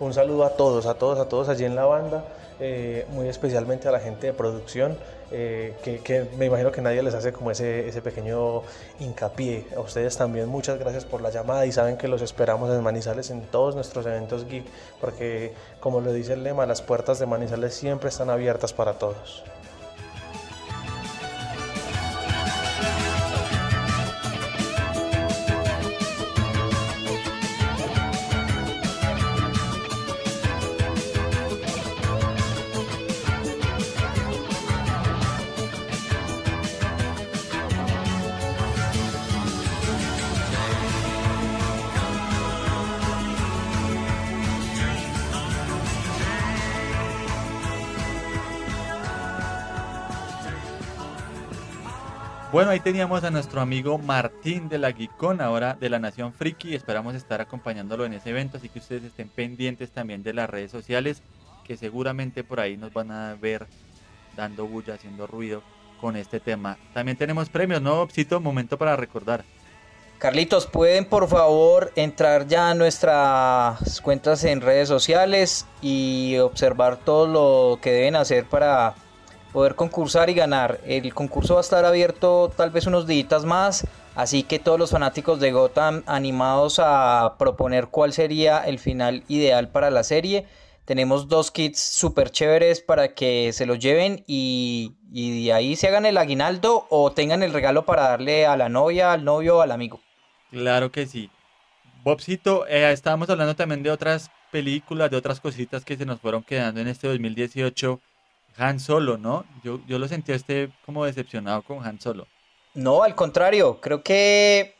G: Un saludo a todos, a todos, a todos allí en la banda, eh, muy especialmente a la gente de producción, eh, que, que, me imagino que nadie les hace como ese, ese pequeño hincapié. A ustedes también muchas gracias por la llamada y saben que los esperamos en Manizales en todos nuestros eventos geek, porque como lo dice el lema, las puertas de Manizales siempre están abiertas para todos.
A: Bueno, ahí teníamos a nuestro amigo Martín de la Geekon, ahora de la Nación Friki. Esperamos estar acompañándolo en ese evento, así que ustedes estén pendientes también de las redes sociales, que seguramente por ahí nos van a ver dando bulla, haciendo ruido con este tema. También tenemos premios, ¿no, Opsito? Momento para recordar.
B: Carlitos, ¿pueden por favor entrar ya a nuestras cuentas en redes sociales y observar todo lo que deben hacer para poder concursar y ganar. El concurso va a estar abierto tal vez unos días más, así que todos los fanáticos de Gotham animados a proponer cuál sería el final ideal para la serie. Tenemos dos kits súper chéveres para que se los lleven y, y de ahí se hagan el aguinaldo o tengan el regalo para darle a la novia, al novio o al amigo.
A: Claro que sí. Bobcito, eh, estábamos hablando también de otras películas, de otras cositas que se nos fueron quedando en este 2018 Han Solo, ¿no? Yo, yo lo sentí este como decepcionado con Han Solo.
B: No, al contrario, creo que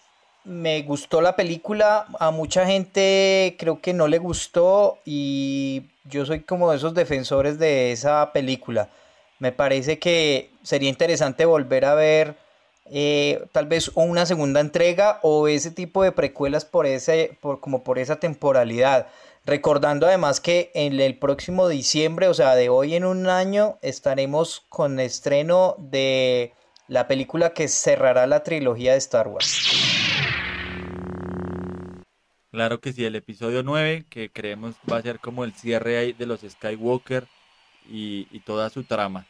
B: me gustó la película, a mucha gente creo que no le gustó y yo soy como de esos defensores de esa película. Me parece que sería interesante volver a ver eh, tal vez una segunda entrega o ese tipo de precuelas por ese, por, como por esa temporalidad. Recordando además que en el próximo diciembre, o sea, de hoy en un año, estaremos con estreno de la película que cerrará la trilogía de Star Wars.
A: Claro que sí, el episodio 9, que creemos va a ser como el cierre de los Skywalker y, y toda su trama.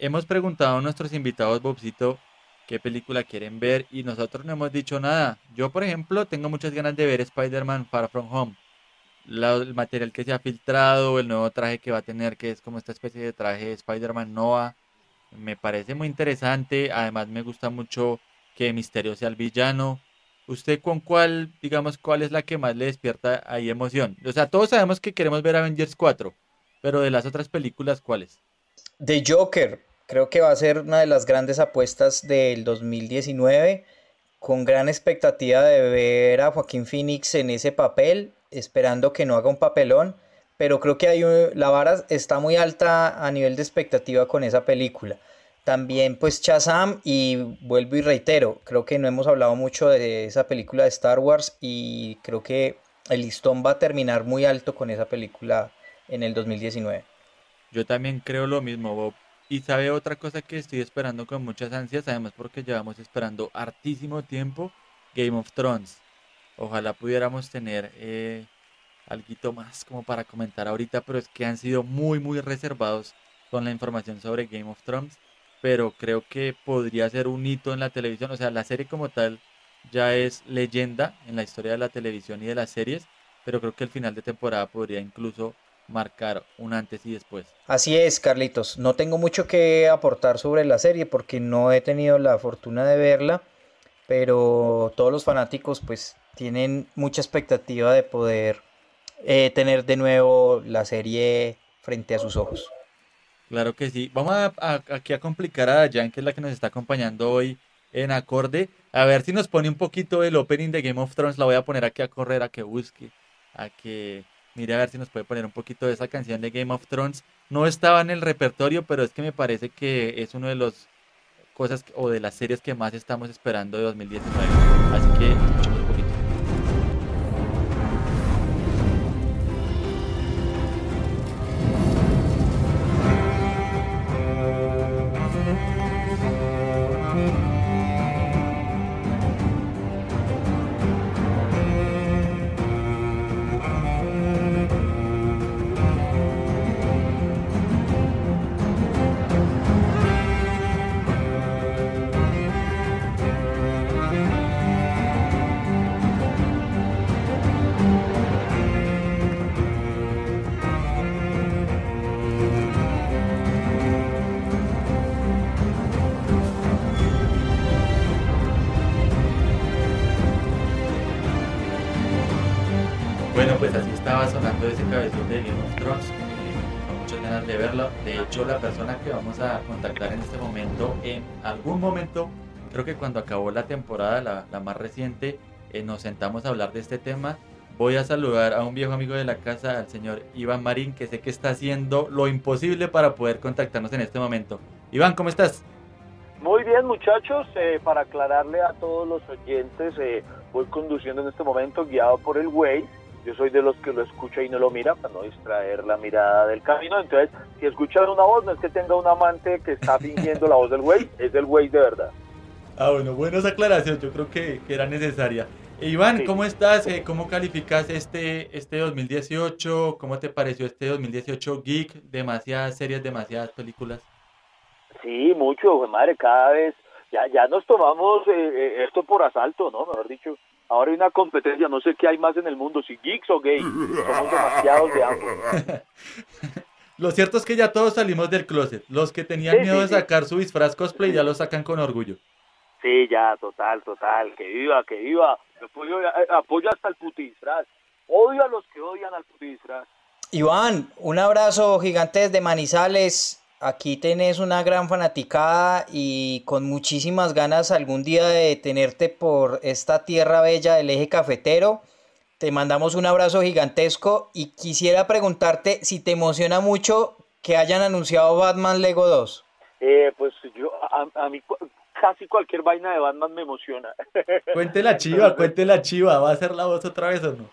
A: Hemos preguntado a nuestros invitados, Bobcito, qué película quieren ver y nosotros no hemos dicho nada. Yo, por ejemplo, tengo muchas ganas de ver Spider-Man Far From Home. El material que se ha filtrado, el nuevo traje que va a tener, que es como esta especie de traje de Spider-Man Noah, me parece muy interesante. Además, me gusta mucho que Misterio sea el villano. ¿Usted con cuál, digamos, cuál es la que más le despierta ahí emoción? O sea, todos sabemos que queremos ver Avengers 4, pero de las otras películas, ¿cuáles?
B: The Joker, creo que va a ser una de las grandes apuestas del 2019, con gran expectativa de ver a Joaquín Phoenix en ese papel, esperando que no haga un papelón, pero creo que hay un- la vara está muy alta a nivel de expectativa con esa película. También pues Shazam y vuelvo y reitero, creo que no hemos hablado mucho de esa película de Star Wars y creo que el listón va a terminar muy alto con esa película en el 2019.
A: Yo también creo lo mismo, Bob. Y sabe otra cosa que estoy esperando con muchas ansias, además porque llevamos esperando hartísimo tiempo, Game of Thrones. Ojalá pudiéramos tener eh, algo más como para comentar ahorita, pero es que han sido muy, muy reservados con la información sobre Game of Thrones. Pero creo que podría ser un hito en la televisión. O sea, la serie como tal ya es leyenda en la historia de la televisión y de las series, pero creo que el final de temporada podría incluso marcar un antes y después.
B: Así es, Carlitos. No tengo mucho que aportar sobre la serie porque no he tenido la fortuna de verla, pero todos los fanáticos pues tienen mucha expectativa de poder eh, tener de nuevo la serie frente a sus ojos.
A: Claro que sí. Vamos aquí a complicar a Jan, que es la que nos está acompañando hoy en acorde. A ver si nos pone un poquito el opening de Game of Thrones. La voy a poner aquí a correr, a que busque, a que mire a ver si nos puede poner un poquito de esa canción de Game of Thrones. No estaba en el repertorio, pero es que me parece que es una de las cosas o de las series que más estamos esperando de 2019. Así que algún momento, creo que cuando acabó la temporada, la, más reciente, eh, nos sentamos a hablar de este tema. Voy a saludar a un viejo amigo de la casa, al señor Iván Marín, que sé que está haciendo lo imposible para poder contactarnos en este momento. Iván, ¿cómo estás?
H: Muy bien, muchachos, eh, para aclararle a todos los oyentes, eh, voy conduciendo en este momento guiado por el Waze. Yo soy de los que lo escucha y no lo mira para no distraer la mirada del camino. Entonces, si escuchan una voz, no es que tenga un amante que está [laughs] fingiendo la voz del Waze, es el Waze de verdad.
A: Ah, bueno, buenas aclaraciones, yo creo que, que era necesaria. E Iván,
H: Sí.
A: ¿cómo estás? Eh, ¿Cómo calificas este, este 2018? ¿Cómo te pareció este 2018 Geek? Demasiadas series, demasiadas películas.
H: Sí, mucho, güey, madre, cada vez ya, ya nos tomamos eh, eh, esto por asalto, ¿no? Mejor dicho, ahora hay una competencia, no sé qué hay más en el mundo, si geeks o gays, somos demasiados de ambos. [laughs]
A: Lo cierto es que ya todos salimos del closet. Los que tenían
H: Sí,
A: miedo
H: sí,
A: de
H: sí.
A: sacar su disfraz cosplay ya lo sacan con orgullo.
H: Sí, ya, total, total, que viva, que viva. Apoyo, eh, apoyo hasta el putidisfraz. Odio a los que odian al putidisfraz.
B: Iván, un abrazo gigante desde Manizales. Aquí tenés una gran fanaticada y con muchísimas ganas algún día de tenerte por esta tierra bella del eje cafetero. Te mandamos un abrazo gigantesco y quisiera preguntarte si te emociona mucho que hayan anunciado Batman Lego 2.
H: Eh, pues yo, a, a mí casi cualquier vaina de Batman me emociona. [laughs]
A: Cuente la chiva, cuente la chiva. ¿Va a ser la voz otra vez o no?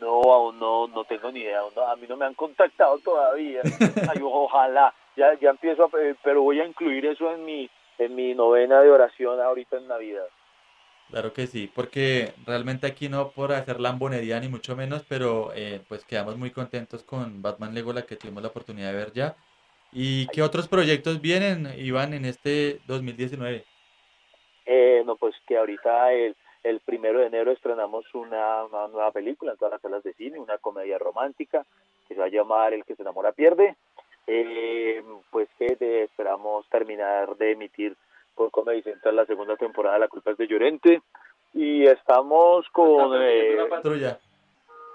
H: No, aún no, no tengo ni idea. aún no- a mí no me han contactado todavía. [laughs] Ay, ojalá. Ya, ya empiezo, a, eh, pero voy a incluir eso en mi, en mi novena de oración ahorita en Navidad.
A: Claro que sí, porque realmente aquí no por hacer lambonería ni mucho menos, pero eh, pues quedamos muy contentos con Batman Lego, la que tuvimos la oportunidad de ver ya. ¿Y qué otros proyectos vienen, Iván, en este 2019?
H: Eh, no, pues que ahorita el, el primero de enero estrenamos una, una nueva película en todas las salas de cine, una comedia romántica que se va a llamar El que se enamora pierde. Eh, pues que de- esperamos terminar de emitir por Comedy Central la segunda temporada de La culpa es de Llorente. Y estamos con... eh,
A: Una patrulla.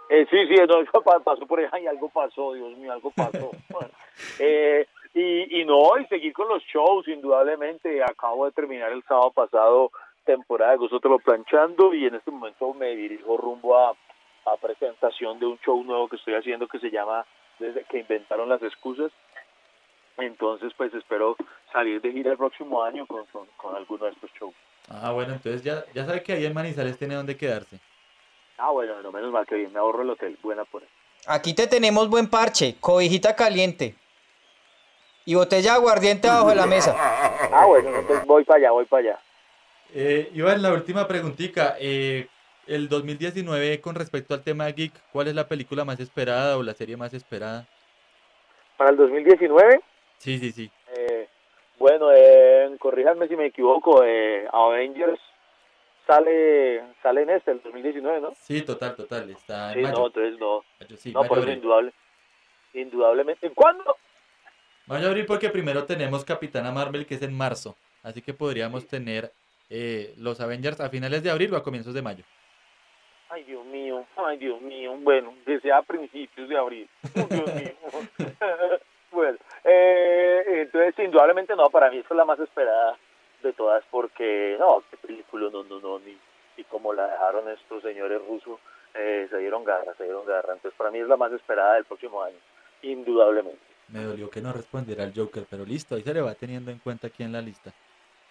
H: eh, sí, sí, no, [laughs] pa- pasó por ahí, ay, algo pasó, Dios mío, algo pasó. [laughs] eh, y, y no, y seguir con los shows, indudablemente. Acabo de terminar el sábado pasado temporada de Gozótelo Planchando y en este momento me dirijo rumbo a, a presentación de un show nuevo que estoy haciendo que se llama Desde que inventaron las excusas. Entonces, pues espero salir de gira el próximo año con, con, con alguno de estos shows.
A: Ah, bueno, entonces ya, ya sabe que ahí en Manizales tiene donde quedarse.
H: Ah, bueno, no menos mal que bien, me ahorro el hotel. Buena por eso.
B: Aquí te tenemos buen parche, cobijita caliente y botella de aguardiente bajo de la mesa.
H: Ah, bueno, entonces voy para allá, voy para allá.
A: Eh, Iván, la última preguntita. Eh, el 2019 con respecto al tema geek, ¿cuál es la película más esperada o la serie más esperada?
H: Para el 2019,
A: Sí, sí, sí.
H: eh, bueno, eh, corríjanme si me equivoco, eh, Avengers sale sale en este, el 2019, ¿no?
A: Sí, total, total. Está en
H: Sí,
A: mayo.
H: no, entonces no,
A: Mayo, sí,
H: no,
A: mayo,
H: por eso indudable, indudablemente. ¿Cuándo?
A: Mayo, abril, porque primero tenemos Capitana Marvel, que es en marzo. Así que podríamos tener eh, los Avengers a finales de abril o a comienzos de mayo.
H: Ay, Dios mío, ay, Dios mío, bueno, que sea a principios de abril. Oh, Dios mío. [laughs] bueno, eh, entonces indudablemente no, para mí esta es la más esperada de todas porque, no, qué película, no, no, no, ni, ni como la dejaron estos señores rusos, eh, se dieron garra, se dieron garra. Entonces para mí es la más esperada del próximo año, indudablemente.
A: Me dolió que no respondiera el Joker, pero listo, ahí se le va teniendo en cuenta aquí en la lista.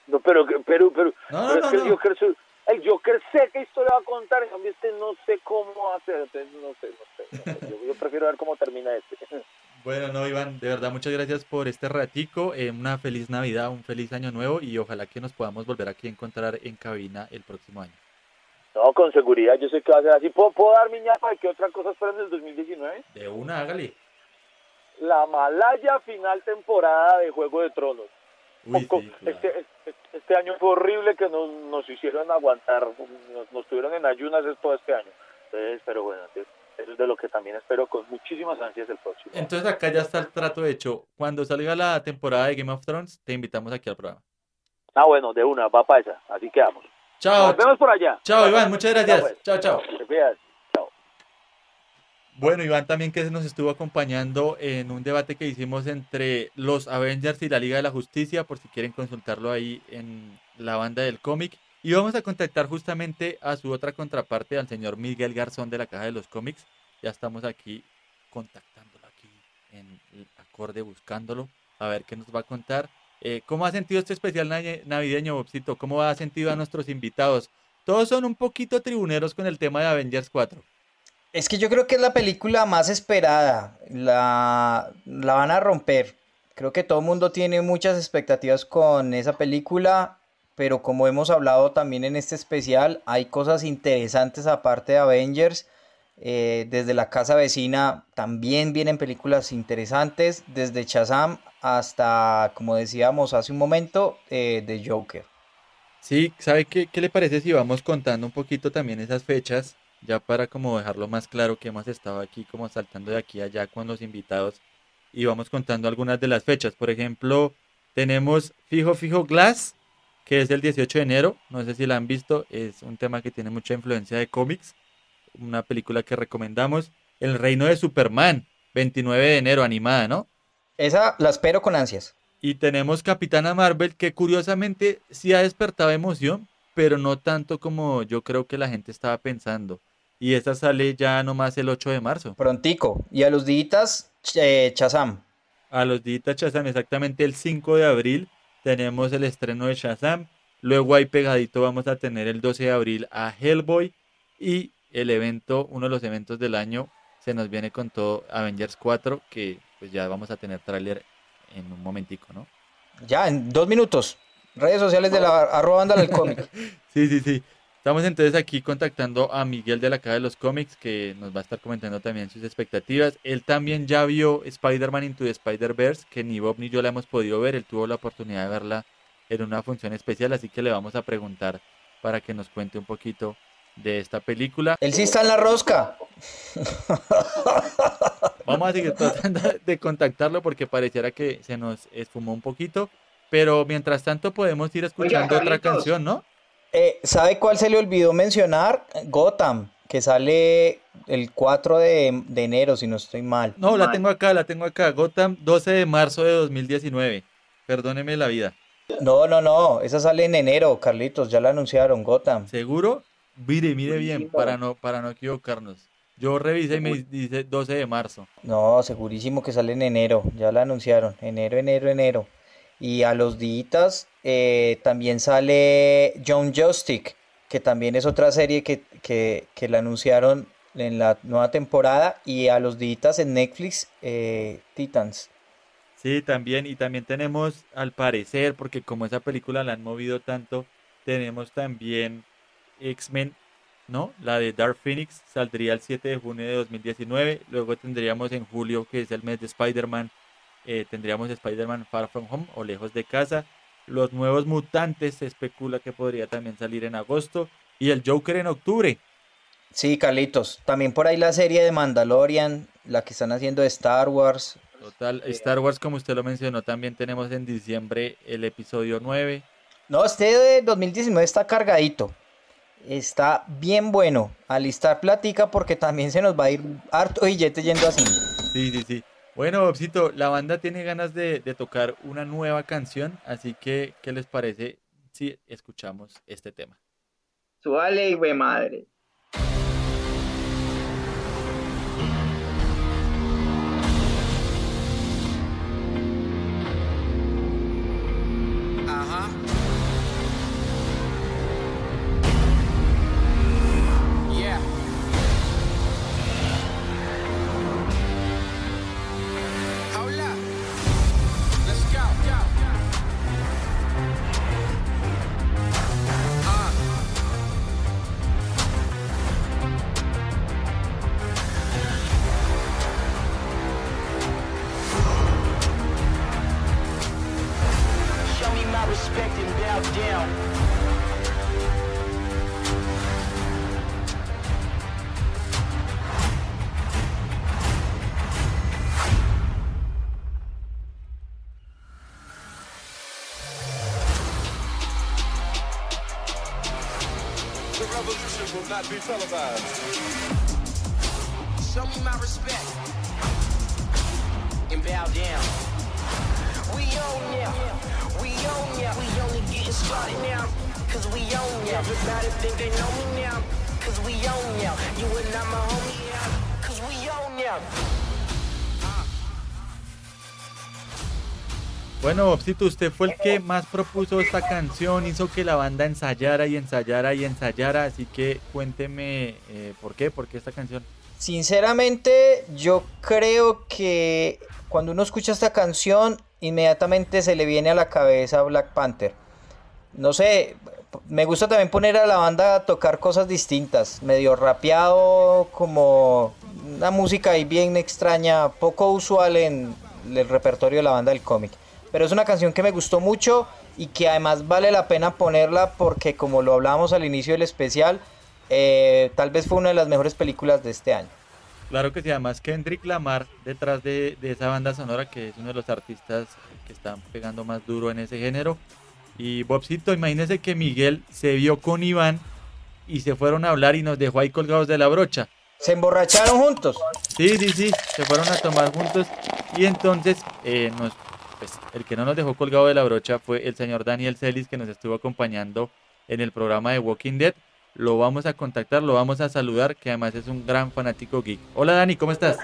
H: No, pero, pero, pero,
A: No,
H: pero
A: no,
H: es que
A: no,
H: el
A: no.
H: Joker, el Joker sé qué historia va a contar, en cambio este no sé cómo hacer, entonces no sé, no sé. no sé. Yo, yo prefiero ver cómo termina este. [laughs]
A: Bueno, no, Iván, de verdad, muchas gracias por este ratico. eh, una feliz Navidad, un feliz año nuevo y ojalá que nos podamos volver aquí a encontrar en cabina el próximo año.
H: No, con seguridad, yo sé que va a ser así. ¿Puedo, puedo dar mi ñapa de qué otra cosa esperan del 2019?
A: De una, hágale.
H: La Malaya final temporada de Juego de Tronos.
A: Uy,
H: Poco-
A: sí, claro.
H: este, este, este año fue horrible que nos, nos hicieron aguantar, nos, nos tuvieron en ayunas todo este año. Entonces, pero bueno, entonces, eso es de lo que también espero con muchísimas ansias el próximo.
A: Entonces acá ya está el trato hecho. Cuando salga la temporada de Game of Thrones, te invitamos aquí al programa.
H: Ah, bueno, de una, va para esa, así quedamos.
A: Chao,
H: Nos vemos por allá.
A: chao Iván, muchas gracias.
H: pues.
A: Chao, chao. Bueno, Iván también que nos estuvo acompañando en un debate que hicimos entre los Avengers y la Liga de la Justicia, por si quieren consultarlo ahí en la banda del cómic. Y vamos a contactar justamente a su otra contraparte, al señor Miguel Garzón de la Caja de los Cómics. Ya estamos aquí contactándolo aquí en el acorde, buscándolo, a ver qué nos va a contar. Eh, ¿Cómo ha sentido este especial navideño, Bobcito? ¿Cómo ha sentido a nuestros invitados? Todos son un poquito tribuneros con el tema de Avengers 4.
B: Es que yo creo que es la película más esperada. La, la van a romper. Creo que todo el mundo tiene muchas expectativas con esa película, pero como hemos hablado también en este especial, hay cosas interesantes aparte de Avengers. Eh, desde la casa vecina también vienen películas interesantes, desde Shazam hasta, como decíamos hace un momento, eh, The Joker.
A: Sí, ¿sabe qué, qué le parece si vamos contando un poquito también esas fechas? Ya para como dejarlo más claro que hemos estado aquí como saltando de aquí a allá con los invitados y vamos contando algunas de las fechas. Por ejemplo, tenemos Fijo Fijo Glass, que es el 18 de enero, no sé si la han visto, es un tema que tiene mucha influencia de cómics, una película que recomendamos. El Reino de Superman, 29 de enero, animada, ¿no?
B: Esa la espero con ansias.
A: Y tenemos Capitana Marvel, que curiosamente sí ha despertado emoción, pero no tanto como yo creo que la gente estaba pensando. Y esta sale ya nomás el 8 de marzo.
B: Prontico. Y a los días eh, Shazam.
A: A los días Shazam, exactamente el 5 de abril tenemos el estreno de Shazam. Luego ahí pegadito vamos a tener el 12 de abril a Hellboy. Y el evento, uno de los eventos del año, se nos viene con todo Avengers 4, que pues ya vamos a tener tráiler en un momentico, ¿no?
B: Ya, en dos minutos. Redes sociales de la arroba el cómic. [laughs]
A: sí, sí, sí. Estamos entonces aquí contactando a Miguel de la Caja de los Cómics, que nos va a estar comentando también sus expectativas. Él también ya vio Spider-Man Into the Spider-Verse, que ni Bob ni yo la hemos podido ver. Él tuvo la oportunidad de verla en una función especial, así que le vamos a preguntar para que nos cuente un poquito de esta película.
B: Él sí está en la rosca. [laughs]
A: Vamos a seguir tratando de contactarlo porque pareciera que se nos esfumó un poquito. Pero mientras tanto podemos ir escuchando otra canción, ¿no?
B: Eh, ¿Sabe cuál se le olvidó mencionar? Gotham, que sale el 4 de, enero, si no estoy mal.
A: No, la tengo acá, la tengo acá. Gotham, 12 de marzo de 2019. Perdóneme la vida.
B: No, no, no, esa sale en enero, Carlitos, ya la anunciaron, Gotham.
A: ¿Seguro? Mire, mire bien, para no, para no equivocarnos. Yo revisé y me dice 12 de marzo.
B: No, segurísimo que sale en enero, ya la anunciaron. Enero, enero, enero. Y a los días eh, también sale John Jostick, que también es otra serie que, que, la anunciaron en la nueva temporada. Y a los días en Netflix, eh, Titans.
A: Sí, también. Y también tenemos, al parecer, porque como esa película la han movido tanto, tenemos también X-Men, ¿no? La de Dark Phoenix saldría el 7 de junio de 2019. Luego tendríamos en julio, que es el mes de Spider-Man, eh, tendríamos Spider-Man Far From Home o Lejos de Casa. Los nuevos mutantes se especula que podría también salir en agosto. Y el Joker en octubre.
B: Sí, Carlitos. También por ahí la serie de Mandalorian, la que están haciendo de Star Wars.
A: Total, Star Wars, como usted lo mencionó, también tenemos en diciembre el episodio 9.
B: No, este de 2019 está cargadito. Está bien bueno. Alistar platica porque también se nos va a ir harto billete yendo así.
A: Sí, sí, sí. Bueno, Bobcito, la banda tiene ganas de, tocar una nueva canción, así que, ¿qué les parece si escuchamos este tema?
B: Suale, güey madre.
I: Now. Cause we own ya. Everybody think they know me now. Cause we own ya. You and I'm a homie now. Cause we own ya.
A: Bueno, Bobcito, usted fue el que más propuso esta canción, hizo que la banda ensayara y ensayara y ensayara, así que cuénteme eh, por qué, por qué esta canción.
B: Sinceramente, yo creo que cuando uno escucha esta canción, inmediatamente se le viene a la cabeza Black Panther. No sé, me gusta también poner a la banda a tocar cosas distintas, medio rapeado, como una música ahí bien extraña, poco usual en el repertorio de la banda del cómic. Pero es una canción que me gustó mucho y que además vale la pena ponerla porque como lo hablábamos al inicio del especial, eh, tal vez fue una de las mejores películas de este año.
A: Claro que sí, además Kendrick Lamar detrás de, de esa banda sonora que es uno de los artistas que están pegando más duro en ese género. Y Bobcito, imagínese que Miguel se vio con Iván y se fueron a hablar y nos dejó ahí colgados de la brocha.
B: ¿Se emborracharon juntos?
A: Sí, sí, sí, se fueron a tomar juntos y entonces eh, nos pues el que no nos dejó colgado de la brocha fue el señor Daniel Celis que nos estuvo acompañando en el programa de Walking Dead. Lo vamos a contactar, lo vamos a saludar, que además es un gran fanático geek. Hola Dani, ¿cómo estás?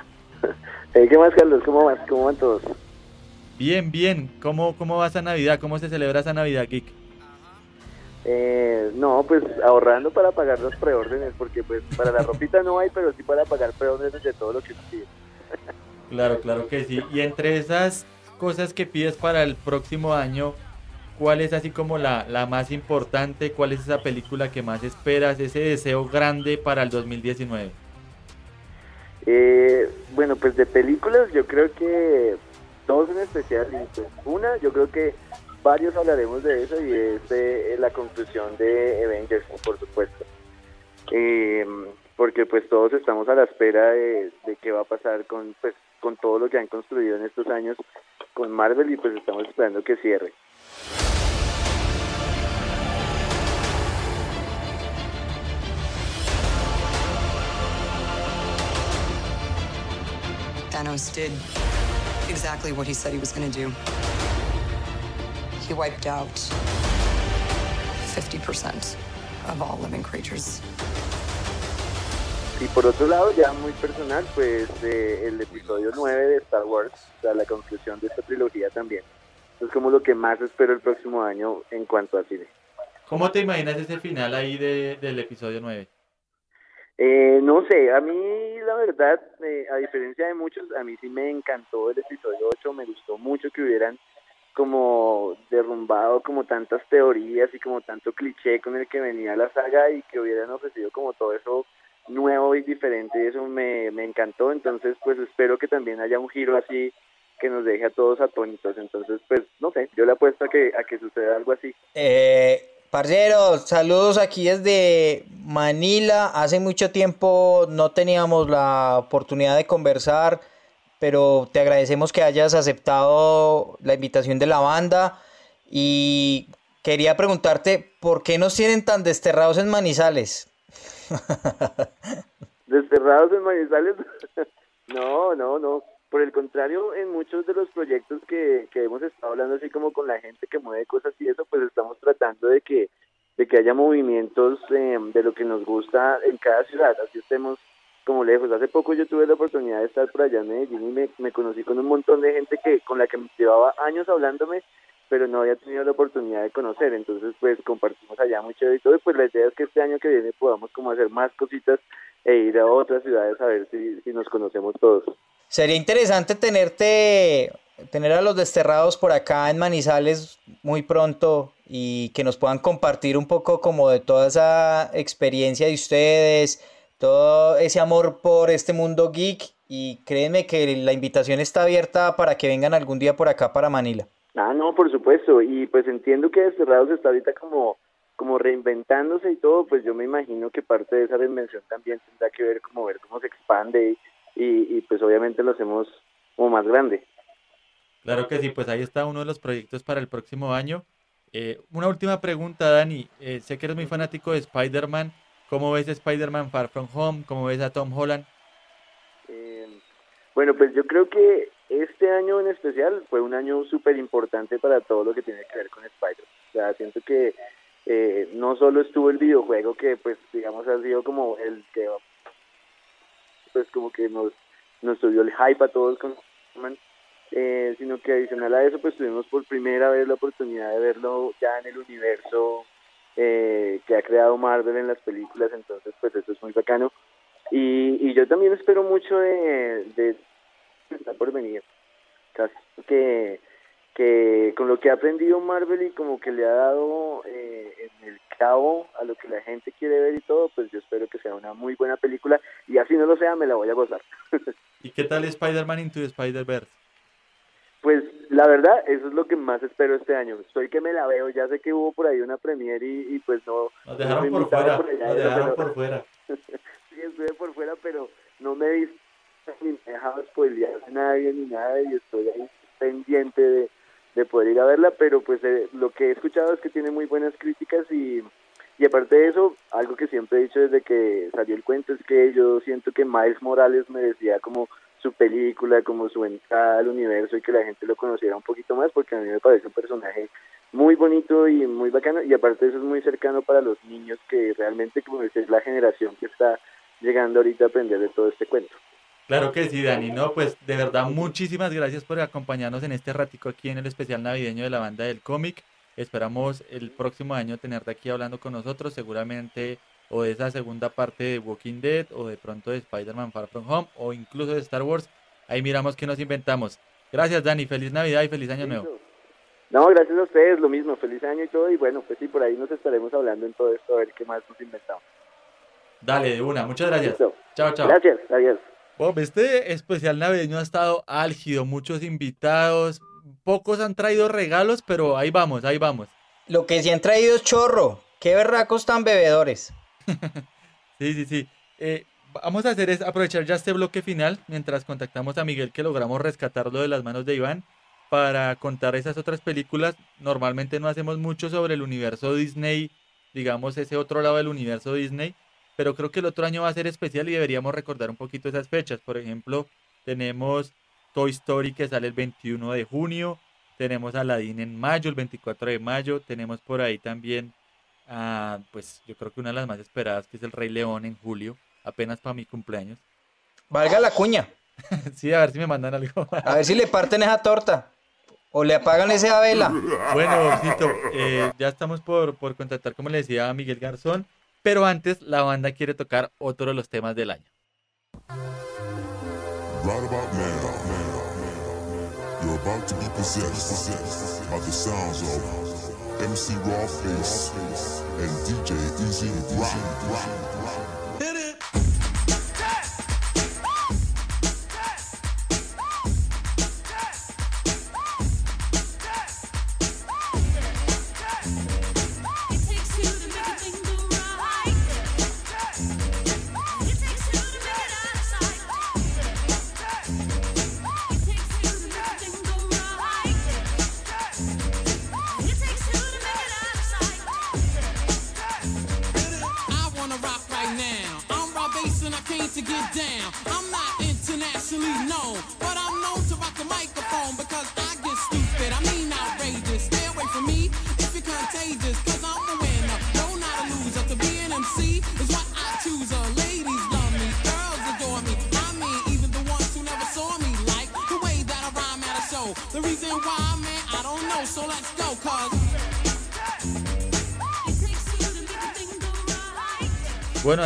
E: Eh, ¿Qué más, Carlos? ¿Cómo vas? ¿Cómo van todos?
A: Bien, bien. ¿Cómo, cómo va esa Navidad? ¿Cómo se celebra esa Navidad geek?
E: Eh, no, pues ahorrando para pagar los preórdenes, porque pues para la ropita no hay, pero sí para pagar preórdenes de todo lo que pide. [laughs]
A: Claro, claro que sí. Y entre esas cosas que pides para el próximo año, ¿cuál es así como la, la más importante? ¿Cuál es esa película que más esperas? Ese deseo grande para el 2019.
E: Eh, bueno, pues de películas yo creo que dos en especial. Pues, una, yo creo que varios hablaremos de eso y es de la conclusión de Avengers, por supuesto. Eh, porque pues todos estamos a la espera de, de qué va a pasar con pues con todo lo que han construido en estos años con Marvel y pues estamos esperando que cierre.
J: Thanos did exactly what he said he was going to do. He wiped out 50% of all living creatures.
E: Y por otro lado, ya muy personal, pues eh, el episodio 9 de Star Wars, o sea, la conclusión de esta trilogía también. Es como lo que más espero el próximo año en cuanto a cine.
A: ¿Cómo te imaginas ese final ahí de, del episodio 9?
E: Eh, no sé, a mí la verdad, eh, a diferencia de muchos, a mí sí me encantó el episodio 8, me gustó mucho que hubieran como derrumbado como tantas teorías y como tanto cliché con el que venía la saga y que hubieran ofrecido como todo eso nuevo y diferente, eso me, me encantó, entonces pues espero que también haya un giro así que nos deje a todos atónitos, entonces pues no sé, yo le apuesto a que, a que suceda algo así.
B: Eh, parceros, saludos aquí desde Manila, hace mucho tiempo no teníamos la oportunidad de conversar, pero te agradecemos que hayas aceptado la invitación de la banda y quería preguntarte, ¿por qué nos tienen tan desterrados en Manizales? [laughs]
E: ¿Desterrados en Manizales? [laughs] no, no, no. Por el contrario, en muchos de los proyectos que, que hemos estado hablando así como con la gente que mueve cosas y eso, pues estamos tratando de que de que haya movimientos eh, de lo que nos gusta en cada ciudad, así estemos como lejos. Hace poco yo tuve la oportunidad de estar por allá en Medellín y me, me conocí con un montón de gente que con la que llevaba años hablándome pero no había tenido la oportunidad de conocer, entonces pues compartimos allá mucho y todo, y pues la idea es que este año que viene podamos como hacer más cositas e ir a otras ciudades a ver si, si nos conocemos todos.
B: Sería interesante tenerte, tener a los desterrados por acá en Manizales muy pronto y que nos puedan compartir un poco como de toda esa experiencia de ustedes, todo ese amor por este mundo geek y créeme que la invitación está abierta para que vengan algún día por acá para Manila.
E: Ah, no, por supuesto, y pues entiendo que Desterrados está ahorita como como reinventándose y todo, pues yo me imagino que parte de esa reinvención también tendrá que ver como ver cómo se expande y, y, pues obviamente lo hacemos como más grande.
A: Claro que sí, pues ahí está uno de los proyectos para el próximo año. Eh, una última pregunta, Dani. Eh, sé que eres muy fanático de Spider-Man. ¿Cómo ves Spider-Man Far From Home? ¿Cómo ves a Tom Holland?
E: Bueno, pues yo creo que este año en especial fue un año súper importante para todo lo que tiene que ver con Spider. O sea, siento que eh, no solo estuvo el videojuego que pues digamos ha sido como el que pues como que nos, nos subió el hype a todos con eh, sino que adicional a eso pues tuvimos por primera vez la oportunidad de verlo ya en el universo eh, que ha creado Marvel en las películas, entonces pues eso es muy bacano. Y, y yo también espero mucho de, de por venir, casi que que con lo que ha aprendido Marvel y como que le ha dado eh, en el cabo a lo que la gente quiere ver y todo, pues yo espero que sea una muy buena película y así no lo sea, me la voy a gozar. [laughs]
A: ¿Y qué tal Spider-Man Into Spider-Verse?
E: Pues la verdad, eso es lo que más espero este año. Estoy que me la veo, ya sé que hubo por ahí una premiere y, y pues no...
A: Nos dejaron
E: no
A: por fuera,
E: allá,
A: nos dejaron
E: pero-
A: por fuera. [laughs]
E: sí, estuve por fuera, pero no me he visto ni me he dejado spoilear a nadie ni nada y estoy ahí pendiente de, de poder ir a verla, pero pues eh, lo que he escuchado es que tiene muy buenas críticas y, y aparte de eso, algo que siempre he dicho desde que salió el cuento es que yo siento que Miles Morales merecía como su película, como su entrada al universo y que la gente lo conociera un poquito más porque a mí me parece un personaje muy bonito y muy bacano y aparte eso es muy cercano para los niños que realmente como es la generación que está llegando ahorita a aprender de todo este cuento.
A: Claro que sí, Dani. No, pues de verdad, muchísimas gracias por acompañarnos en este ratico aquí en el especial navideño de la banda del cómic. Esperamos el próximo año tenerte aquí hablando con nosotros, seguramente o de esa segunda parte de Walking Dead, o de pronto de Spider-Man Far From Home, o incluso de Star Wars. Ahí miramos qué nos inventamos. Gracias, Dani. Feliz Navidad y feliz Año Nuevo.
E: No, gracias a ustedes, lo mismo, feliz año y todo y bueno, pues sí, por ahí nos estaremos hablando en todo esto a ver qué más nos inventamos.
A: Dale, de una. Muchas gracias.
E: Listo.
A: Chao, chao.
E: Gracias, adiós.
A: Bob, este especial navideño ha estado álgido, muchos invitados, pocos han traído regalos, pero ahí vamos, ahí vamos.
B: Lo que sí han traído es chorro. Qué berracos tan bebedores. [laughs]
A: Sí, sí, sí. Eh, vamos a hacer es aprovechar ya este bloque final mientras contactamos a Miguel que logramos rescatarlo de las manos de Iván para contar esas otras películas. Normalmente no hacemos mucho sobre el universo Disney, digamos ese otro lado del universo Disney, pero creo que el otro año va a ser especial y deberíamos recordar un poquito esas fechas. Por ejemplo, tenemos Toy Story que sale el 21 de junio, tenemos Aladdin en mayo, el 24 de mayo, tenemos por ahí también, ah, pues yo creo que una de las más esperadas que es el Rey León en julio, apenas para mi cumpleaños.
B: Valga la cuña. [laughs]
A: sí, a ver si me mandan algo.
B: A ver si le parten esa torta. O le apagan esa vela.
A: Bueno, Bobcito, eh, ya estamos por, por contactar, como le decía a Miguel Garzón, pero antes la banda quiere tocar otro de los temas del año.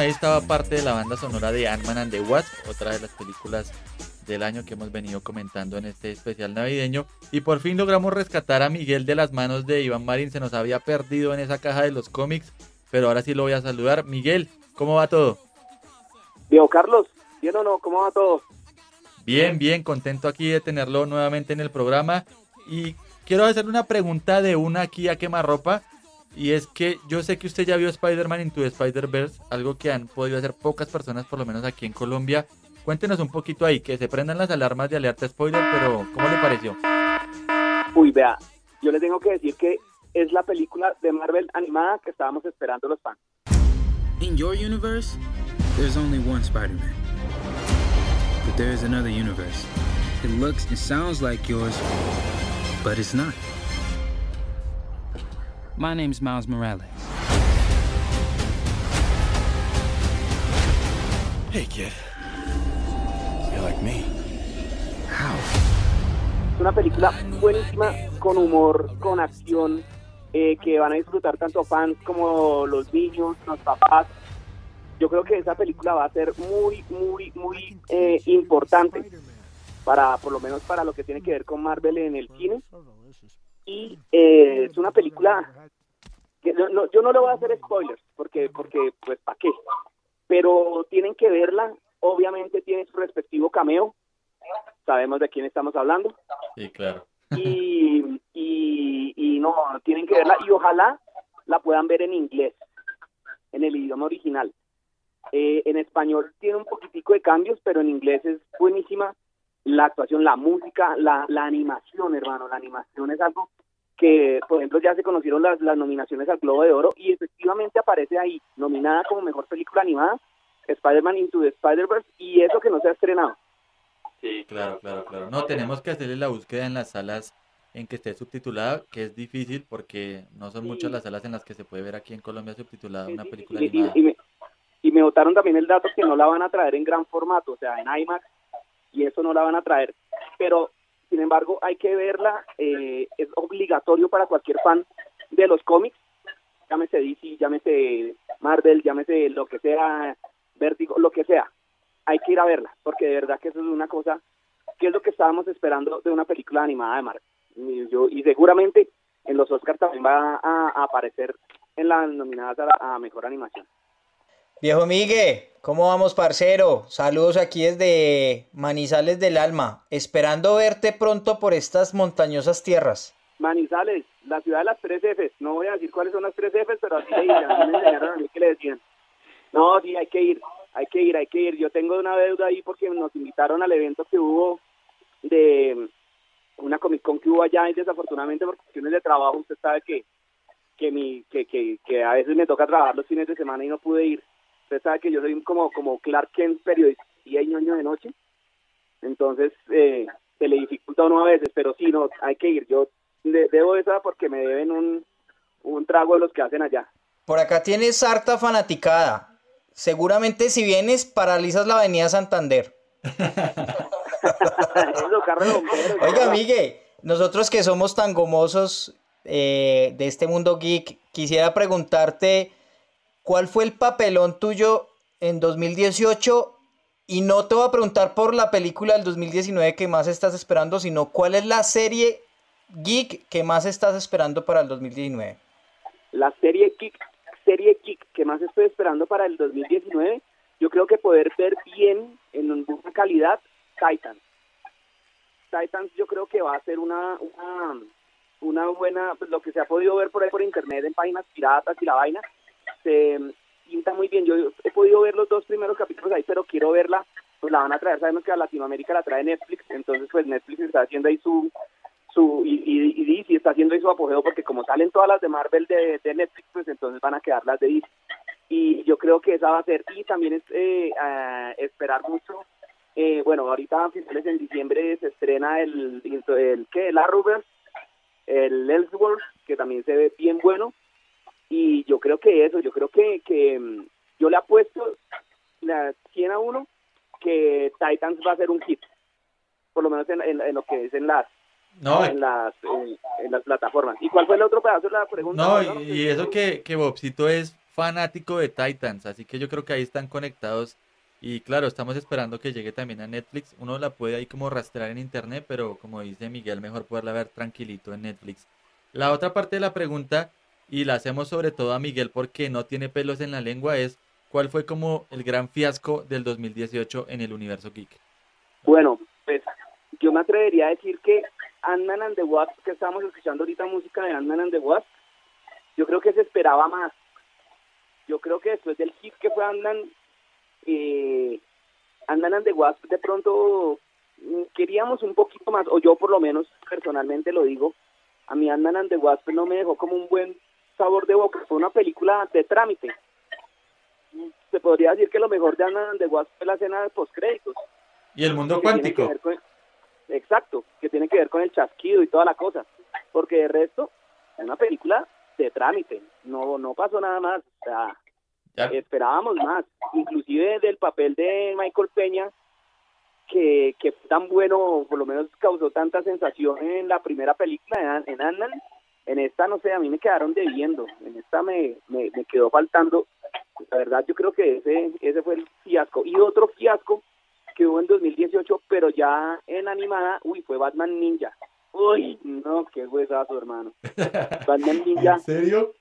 A: Ahí estaba parte de la banda sonora de Ant-Man and the Wasp, otra de las películas del año que hemos venido comentando en este especial navideño. Y por fin logramos rescatar a Miguel de las manos de Iván Marín, se nos había perdido en esa caja de los cómics, pero ahora sí lo voy a saludar. Miguel, ¿cómo va todo?
C: Diego Carlos, ¿bien o no? ¿Cómo va todo?
A: Bien, bien, contento aquí de tenerlo nuevamente en el programa. Y quiero hacerle una pregunta de una aquí a quemarropa. Y es que yo sé que usted ya vio Spider-Man Into Spider-Verse, algo que han podido hacer pocas personas, por lo menos aquí en Colombia. Cuéntenos un poquito ahí, que se prendan las alarmas de alerta spoiler, pero ¿cómo le pareció?
C: Uy, vea, yo le tengo que decir que es la película de Marvel animada que estábamos esperando los fans.
K: In your universe, there's only one Spider-Man. But there is another universe. It looks and sounds like yours, but it's not. My name's Miles Morales.
L: Hey, kid. You're like me.
K: How?
M: Es una película buenísima, con humor, con acción, eh, que van a disfrutar tanto fans como los niños, los papás. Yo creo que esa película va a ser muy, muy, muy eh, importante para, por lo menos para lo que tiene que ver con Marvel en el cine. Y eh, es una película que no- no- yo no le voy a hacer spoilers, porque, porque pues, ¿para qué? Pero tienen que verla. Obviamente tiene su respectivo cameo. Sabemos de quién estamos hablando
A: Sí, claro.
M: y, y, y no, tienen que verla y ojalá la puedan ver en inglés, en el idioma original. Eh, en español tiene un poquitico de cambios, pero en inglés es buenísima la actuación, la música, la, la animación, hermano, la animación es algo que, por ejemplo, ya se conocieron las, las nominaciones al Globo de Oro y efectivamente aparece ahí, nominada como Mejor Película Animada, Spider-Man Into the Spider-Verse, y eso que no se ha estrenado.
A: Sí, claro, claro, claro. No, tenemos que hacerle la búsqueda en las salas en que esté subtitulada, que es difícil porque no son muchas las salas en las que se puede ver aquí en Colombia subtitulada una película animada.
M: y me, y me botaron también el dato que no la van a traer en gran formato, o sea, en IMAX, y eso no la van a traer. Pero, sin embargo, hay que verla, eh, es obligatorio para cualquier fan de los cómics, llámese DC, llámese Marvel, llámese lo que sea, Vértigo, lo que sea. Hay que ir a verla, porque de verdad que eso es una cosa, que es lo que estábamos esperando de una película animada de Marvel. Y, yo, y seguramente en los Oscars también va a, a aparecer en las nominadas a, a Mejor Animación.
B: Viejo Migue, ¿cómo vamos, parcero? Saludos aquí desde Manizales del Alma, esperando verte pronto por estas montañosas tierras.
M: Manizales, la ciudad de las tres Fs. No voy a decir cuáles son las tres Fs, pero así le a me enseñaron a mí que le decían. No, sí, hay que ir, hay que ir, hay que ir. Yo tengo una deuda ahí porque nos invitaron al evento que hubo de una Comic Con que hubo allá y desafortunadamente por cuestiones de trabajo usted sabe que mi que, que, que a veces me toca trabajar los fines de semana y no pude ir. Usted sabe que yo soy como como Clark Kent periodista y hay ñoño de noche. Entonces eh, se le dificulta a uno a veces, pero sí, no, hay que ir. Yo de- debo esa porque me deben un, un trago de los que hacen allá.
B: Por acá tienes harta fanaticada. Seguramente si vienes paralizas la avenida Santander. [laughs]
M: Eso, carro. [laughs]
B: Oiga, Migue, nosotros que somos tan gomosos eh, de este mundo geek, quisiera preguntarte cuál fue el papelón tuyo en 2018 y no te voy a preguntar por la película del 2019 que más estás esperando, sino cuál es la serie geek que más estás esperando para el 2019.
M: la serie Kick, serie Kick que más estoy esperando para el 2019, yo creo que poder ver bien, en buena calidad, Titans. Titans yo creo que va a ser una, una, una buena, pues lo que se ha podido ver por ahí por internet en páginas piratas y la vaina, se pinta muy bien. Yo he podido ver los dos primeros capítulos ahí, pero quiero verla, pues la van a traer, sabemos que a Latinoamérica la trae Netflix, entonces pues Netflix está haciendo ahí su su y, y, y está haciendo ahí su apogeo porque como salen todas las de Marvel de, Netflix, pues entonces van a quedar las de DC. Y yo creo que esa va a ser, y también es eh, esperar mucho, eh, bueno, ahorita a finales en diciembre se estrena el, el, ¿qué? El Arrowverse, el Ellsworth, que también se ve bien bueno, y yo creo que eso, yo creo que, que mm, yo le apuesto la 100 a 1 que Titans va a ser un hit, por lo menos en, en- en lo que es en las
A: No,
M: en las en, en las plataformas. ¿Y cuál fue el otro pedazo de la pregunta?
A: No, y, y eso que, que Bobcito es fanático de Titans, así que yo creo que ahí están conectados. Y claro, estamos esperando que llegue también a Netflix. Uno la puede ahí como rastrear en internet, pero como dice Miguel, mejor poderla ver tranquilito en Netflix. La otra parte de la pregunta, y la hacemos sobre todo a Miguel porque no tiene pelos en la lengua, es ¿cuál fue como el gran fiasco del 2018 en el universo geek?
M: Bueno, pues yo me atrevería a decir que Ant-Man and the Wasp, que estamos escuchando ahorita música de Ant-Man and the Wasp, yo creo que se esperaba más. Yo creo que después del hit que fue Ant-Man, eh, Ant-Man and the Wasp, de pronto mm, queríamos un poquito más, o yo por lo menos personalmente lo digo, a mí Ant-Man and the Wasp no me dejó como un buen sabor de boca, fue una película de trámite. Se podría decir que lo mejor de and the Wasp fue la escena de postcréditos
A: Y el mundo cuántico.
M: con- exacto, que tiene que ver con el chasquido y toda la cosa. Porque de resto, una película de trámite, no, no pasó nada más. O sea, esperábamos más. Inclusive del papel de Michael Peña, que, que fue tan bueno, por lo menos causó tanta sensación en la primera película de An- en Ant-Man. En esta, no sé, a mí me quedaron debiendo. En esta me, me, me quedó faltando. La verdad, yo creo que ese, ese fue el fiasco. Y otro fiasco que hubo en 2018, pero ya en animada, uy, fue Batman Ninja. Uy, no, qué huesazo, hermano. [laughs] Batman Ninja.
A: ¿En serio?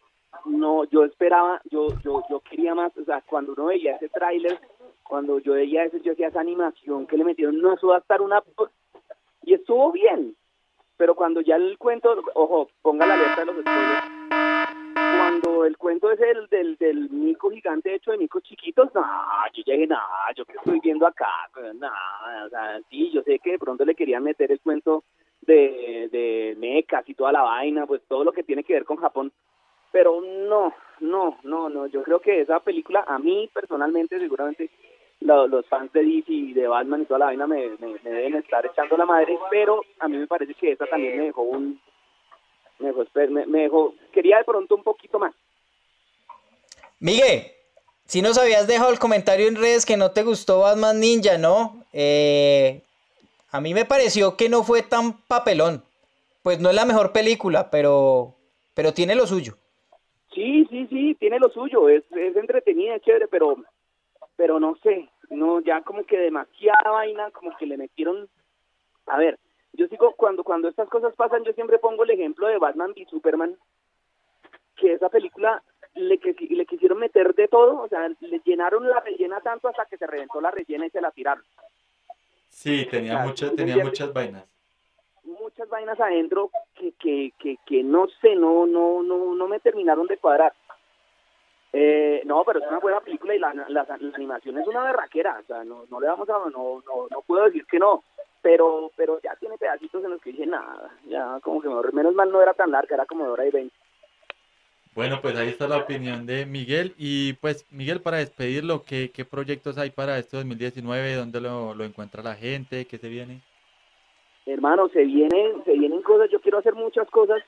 M: No, yo esperaba, yo, yo, yo quería más, o sea, cuando uno veía ese tráiler, cuando yo veía eso, yo decía esa animación que le metieron, no, eso va a estar una... Y estuvo bien, pero cuando ya el cuento, ojo, ponga la alerta de los spoilers, cuando el cuento es el del, del mico gigante hecho de micos chiquitos, no, yo ya dije, no, yo que estoy viendo acá, no, o sea, sí, yo sé que de pronto le querían meter el cuento de, de mecas y toda la vaina, pues todo lo que tiene que ver con Japón, pero no, no, no, no, yo creo que esa película, a mí personalmente, seguramente lo- los fans de DC y de Batman y toda la vaina me, me, me deben estar echando la madre, pero a mí me parece que esa también me dejó un, me dejó, me dejó, quería de pronto un poquito más.
B: Miguel, si nos habías dejado el comentario en redes que no te gustó Batman Ninja, ¿no? Eh, a mí me pareció que no fue tan papelón. Pues no es la mejor película, pero, pero tiene lo suyo.
M: Sí, sí, sí, tiene lo suyo, es, es entretenida, es chévere, pero, pero no sé, no, ya como que demasiada vaina, como que le metieron, a ver, yo sigo, cuando, cuando estas cosas pasan, yo siempre pongo el ejemplo de Batman y Superman, que esa película le, que, le quisieron meter de todo, o sea, le llenaron la rellena tanto hasta que se reventó la rellena y se la tiraron.
A: Sí, tenía,
M: Claro,
A: mucha,
M: ¿sí
A: tenía muchas vainas.
M: muchas vainas adentro que, que, que, que no sé, no, no, no, no me terminaron de cuadrar. Eh, no, pero es una buena película y la, la, la animación es una berraquera, o sea, no, no le vamos a, no, no, no puedo decir que no, pero, pero ya tiene pedacitos en los que dije nada, ya como que menos mal no era tan larga, era como de hora y veinte.
A: Bueno, pues ahí está la opinión de Miguel. Y pues, Miguel, para despedirlo, ¿qué, qué proyectos hay para este 2019? ¿Dónde lo, lo encuentra la gente? ¿Qué se viene?
M: Hermano, se vienen, se vienen cosas, yo quiero hacer muchas cosas,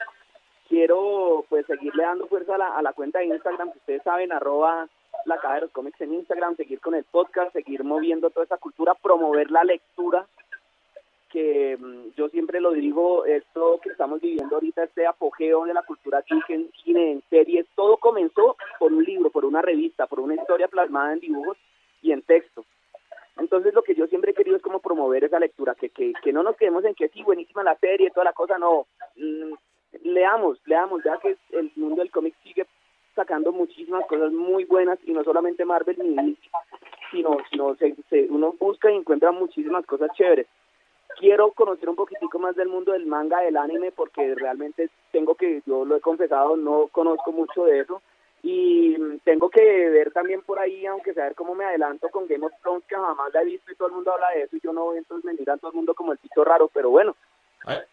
M: quiero pues seguirle dando fuerza a la, a la cuenta de Instagram, que ustedes saben, arroba la caja de los cómics en Instagram, seguir con el podcast, seguir moviendo toda esa cultura, promover la lectura, que mm, yo siempre lo digo, esto que estamos viviendo ahorita, este apogeo de la cultura geek en cine, en series, todo comenzó por un libro, por una revista, por una historia plasmada en dibujos y en texto. Entonces lo que yo siempre he querido es como promover esa lectura, que, que, que no nos quedemos en que sí, buenísima la serie, toda la cosa, no. Leamos, leamos, ya que el mundo del cómic sigue sacando muchísimas cosas muy buenas y no solamente Marvel ni DC, sino, sino se, se- uno busca y encuentra muchísimas cosas chéveres. Quiero conocer un poquitico más del mundo del manga, del anime, porque realmente tengo que, yo lo he confesado, no conozco mucho de eso. Y tengo que ver también por ahí, aunque saber cómo me adelanto con Game of Thrones, que jamás la he visto y todo el mundo habla de eso y yo no, entonces me miran todo el mundo como el bicho raro, pero bueno,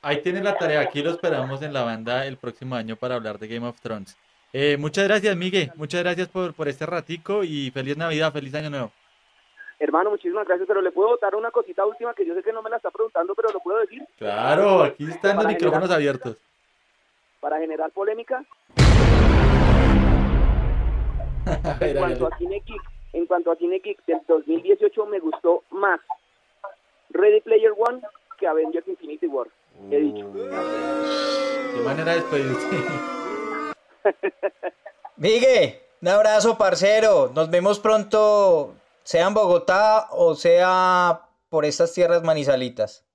A: Ahí, tienen la tarea. Aquí lo esperamos en la banda el próximo año para hablar de Game of Thrones. Eh, muchas gracias, Miguel. Muchas gracias por, por este ratico y feliz Navidad, feliz Año Nuevo.
M: hermano, muchísimas gracias, pero le puedo botar una cosita última que yo sé que no me la está preguntando, pero lo puedo decir.
A: Claro, aquí están los micrófonos
M: generar-
A: abiertos.
M: Para generar polémica, [laughs] en cuanto a Cine Geek, en cuanto a Cine Geek del 2018 me gustó más Ready Player One que Avengers Infinity War. He dicho.
A: Qué manera de despedirse. [laughs]
B: Miguel, un abrazo, parcero. Nos vemos pronto, sea en Bogotá o sea por estas tierras manizalitas.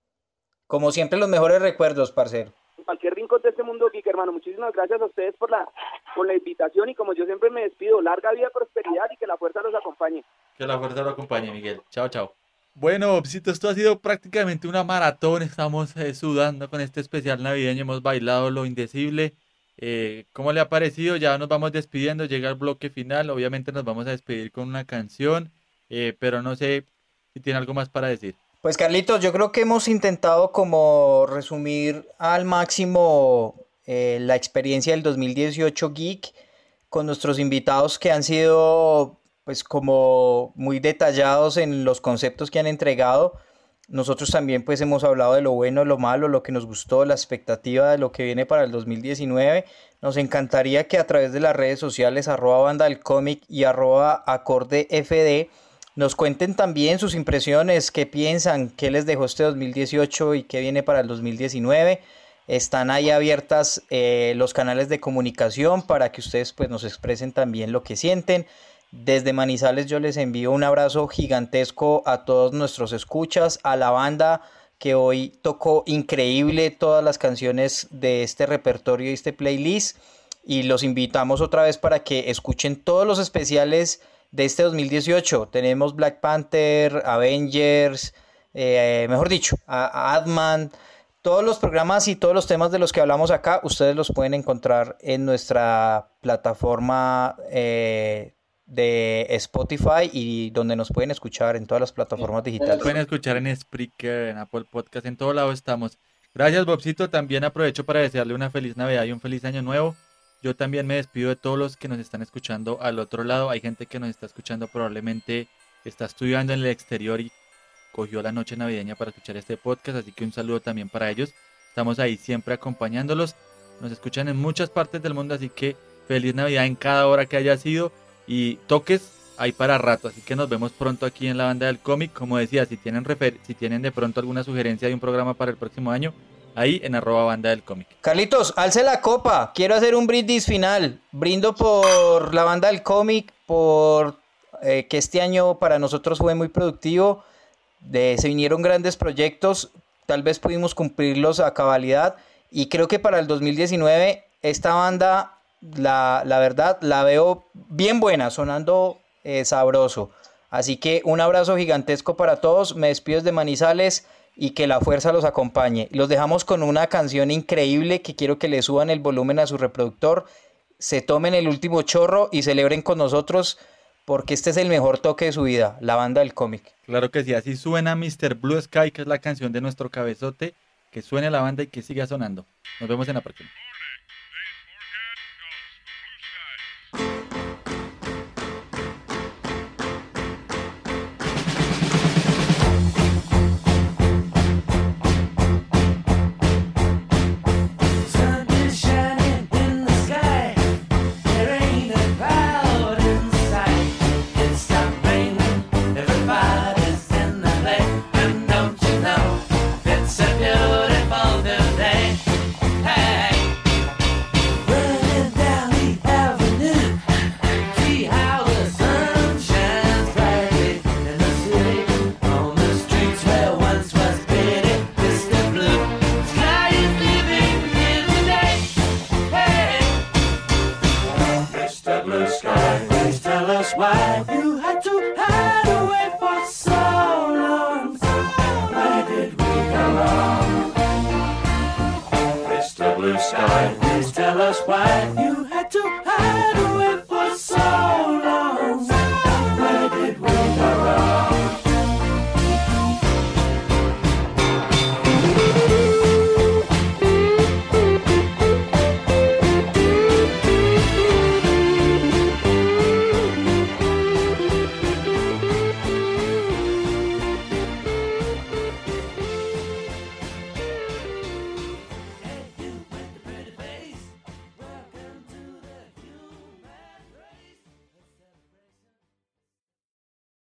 B: Como siempre, los mejores recuerdos, parcero.
M: En cualquier rincón de este mundo geek, hermano. Muchísimas gracias a ustedes por la por la invitación y como yo siempre me despido, larga vida, prosperidad y que la fuerza los acompañe.
A: Que la fuerza lo acompañe, Miguel. Chao, chao. Bueno, Opsito, esto ha sido prácticamente una maratón. Estamos eh, sudando con este especial navideño. Hemos bailado lo indecible. Eh, ¿Cómo le ha parecido? Ya nos vamos despidiendo. Llega el bloque final. Obviamente nos vamos a despedir con una canción. eh, pero no sé si tiene algo más para decir.
B: Pues Carlitos, yo creo que hemos intentado como resumir al máximo la experiencia del 2018 Geek con nuestros invitados que han sido pues como muy detallados en los conceptos que han entregado Nosotros también pues hemos hablado de lo bueno, lo malo, lo que nos gustó, la expectativa de lo que viene para el 2019. Nos encantaría que a través de las redes sociales arroba banda del cómic y arroba acorde FD nos cuenten también sus impresiones, qué piensan, qué les dejó este 2018 y qué viene para el 2019. Están ahí abiertas eh, los canales de comunicación para que ustedes pues nos expresen también lo que sienten. Desde Manizales yo les envío un abrazo gigantesco a todos nuestros escuchas, a la banda que hoy tocó increíble todas las canciones de este repertorio y este playlist. Y los invitamos otra vez para que escuchen todos los especiales de este 2018. Tenemos Black Panther, Avengers, eh, mejor dicho, a, Adman. Todos los programas y todos los temas de los que hablamos acá, ustedes los pueden encontrar en nuestra plataforma eh, de Spotify y donde nos pueden escuchar en todas las plataformas digitales.
A: Pueden escuchar en Spreaker, en Apple Podcast, en todo lado estamos. Gracias, Bobcito. También aprovecho para desearle una feliz Navidad y un feliz año nuevo. Yo también me despido de todos los que nos están escuchando al otro lado. Hay gente que nos está escuchando probablemente está estudiando en el exterior y cogió la noche navideña para escuchar este podcast, así que un saludo también para ellos. Estamos ahí siempre acompañándolos. Nos escuchan en muchas partes del mundo, así que feliz Navidad en cada hora que haya sido y toques hay para rato, así que nos vemos pronto aquí en la banda del cómic. Como decía, si tienen, si tienen de pronto alguna sugerencia de un programa para el próximo año, ahí en arroba banda del cómic.
B: Carlitos, alce la copa, quiero hacer un brindis final. Brindo por la banda del cómic, por eh, que este año para nosotros fue muy productivo, de, se vinieron grandes proyectos, tal vez pudimos cumplirlos a cabalidad y creo que para el 2019 esta banda la, verdad, la veo bien buena, sonando eh, sabroso. Así que un abrazo gigantesco para todos. Me despido de Manizales y que la fuerza los acompañe. Los dejamos con una canción increíble que quiero que le suban el volumen a su reproductor, se tomen el último chorro y celebren con nosotros porque este es el mejor toque de su vida, la banda del cómic.
A: Claro que sí, así suena Mr. Blue Sky, que es la canción de nuestro cabezote, que suene la banda y que siga sonando. Nos vemos en la próxima.
D: tell us why you had to hide away for so long.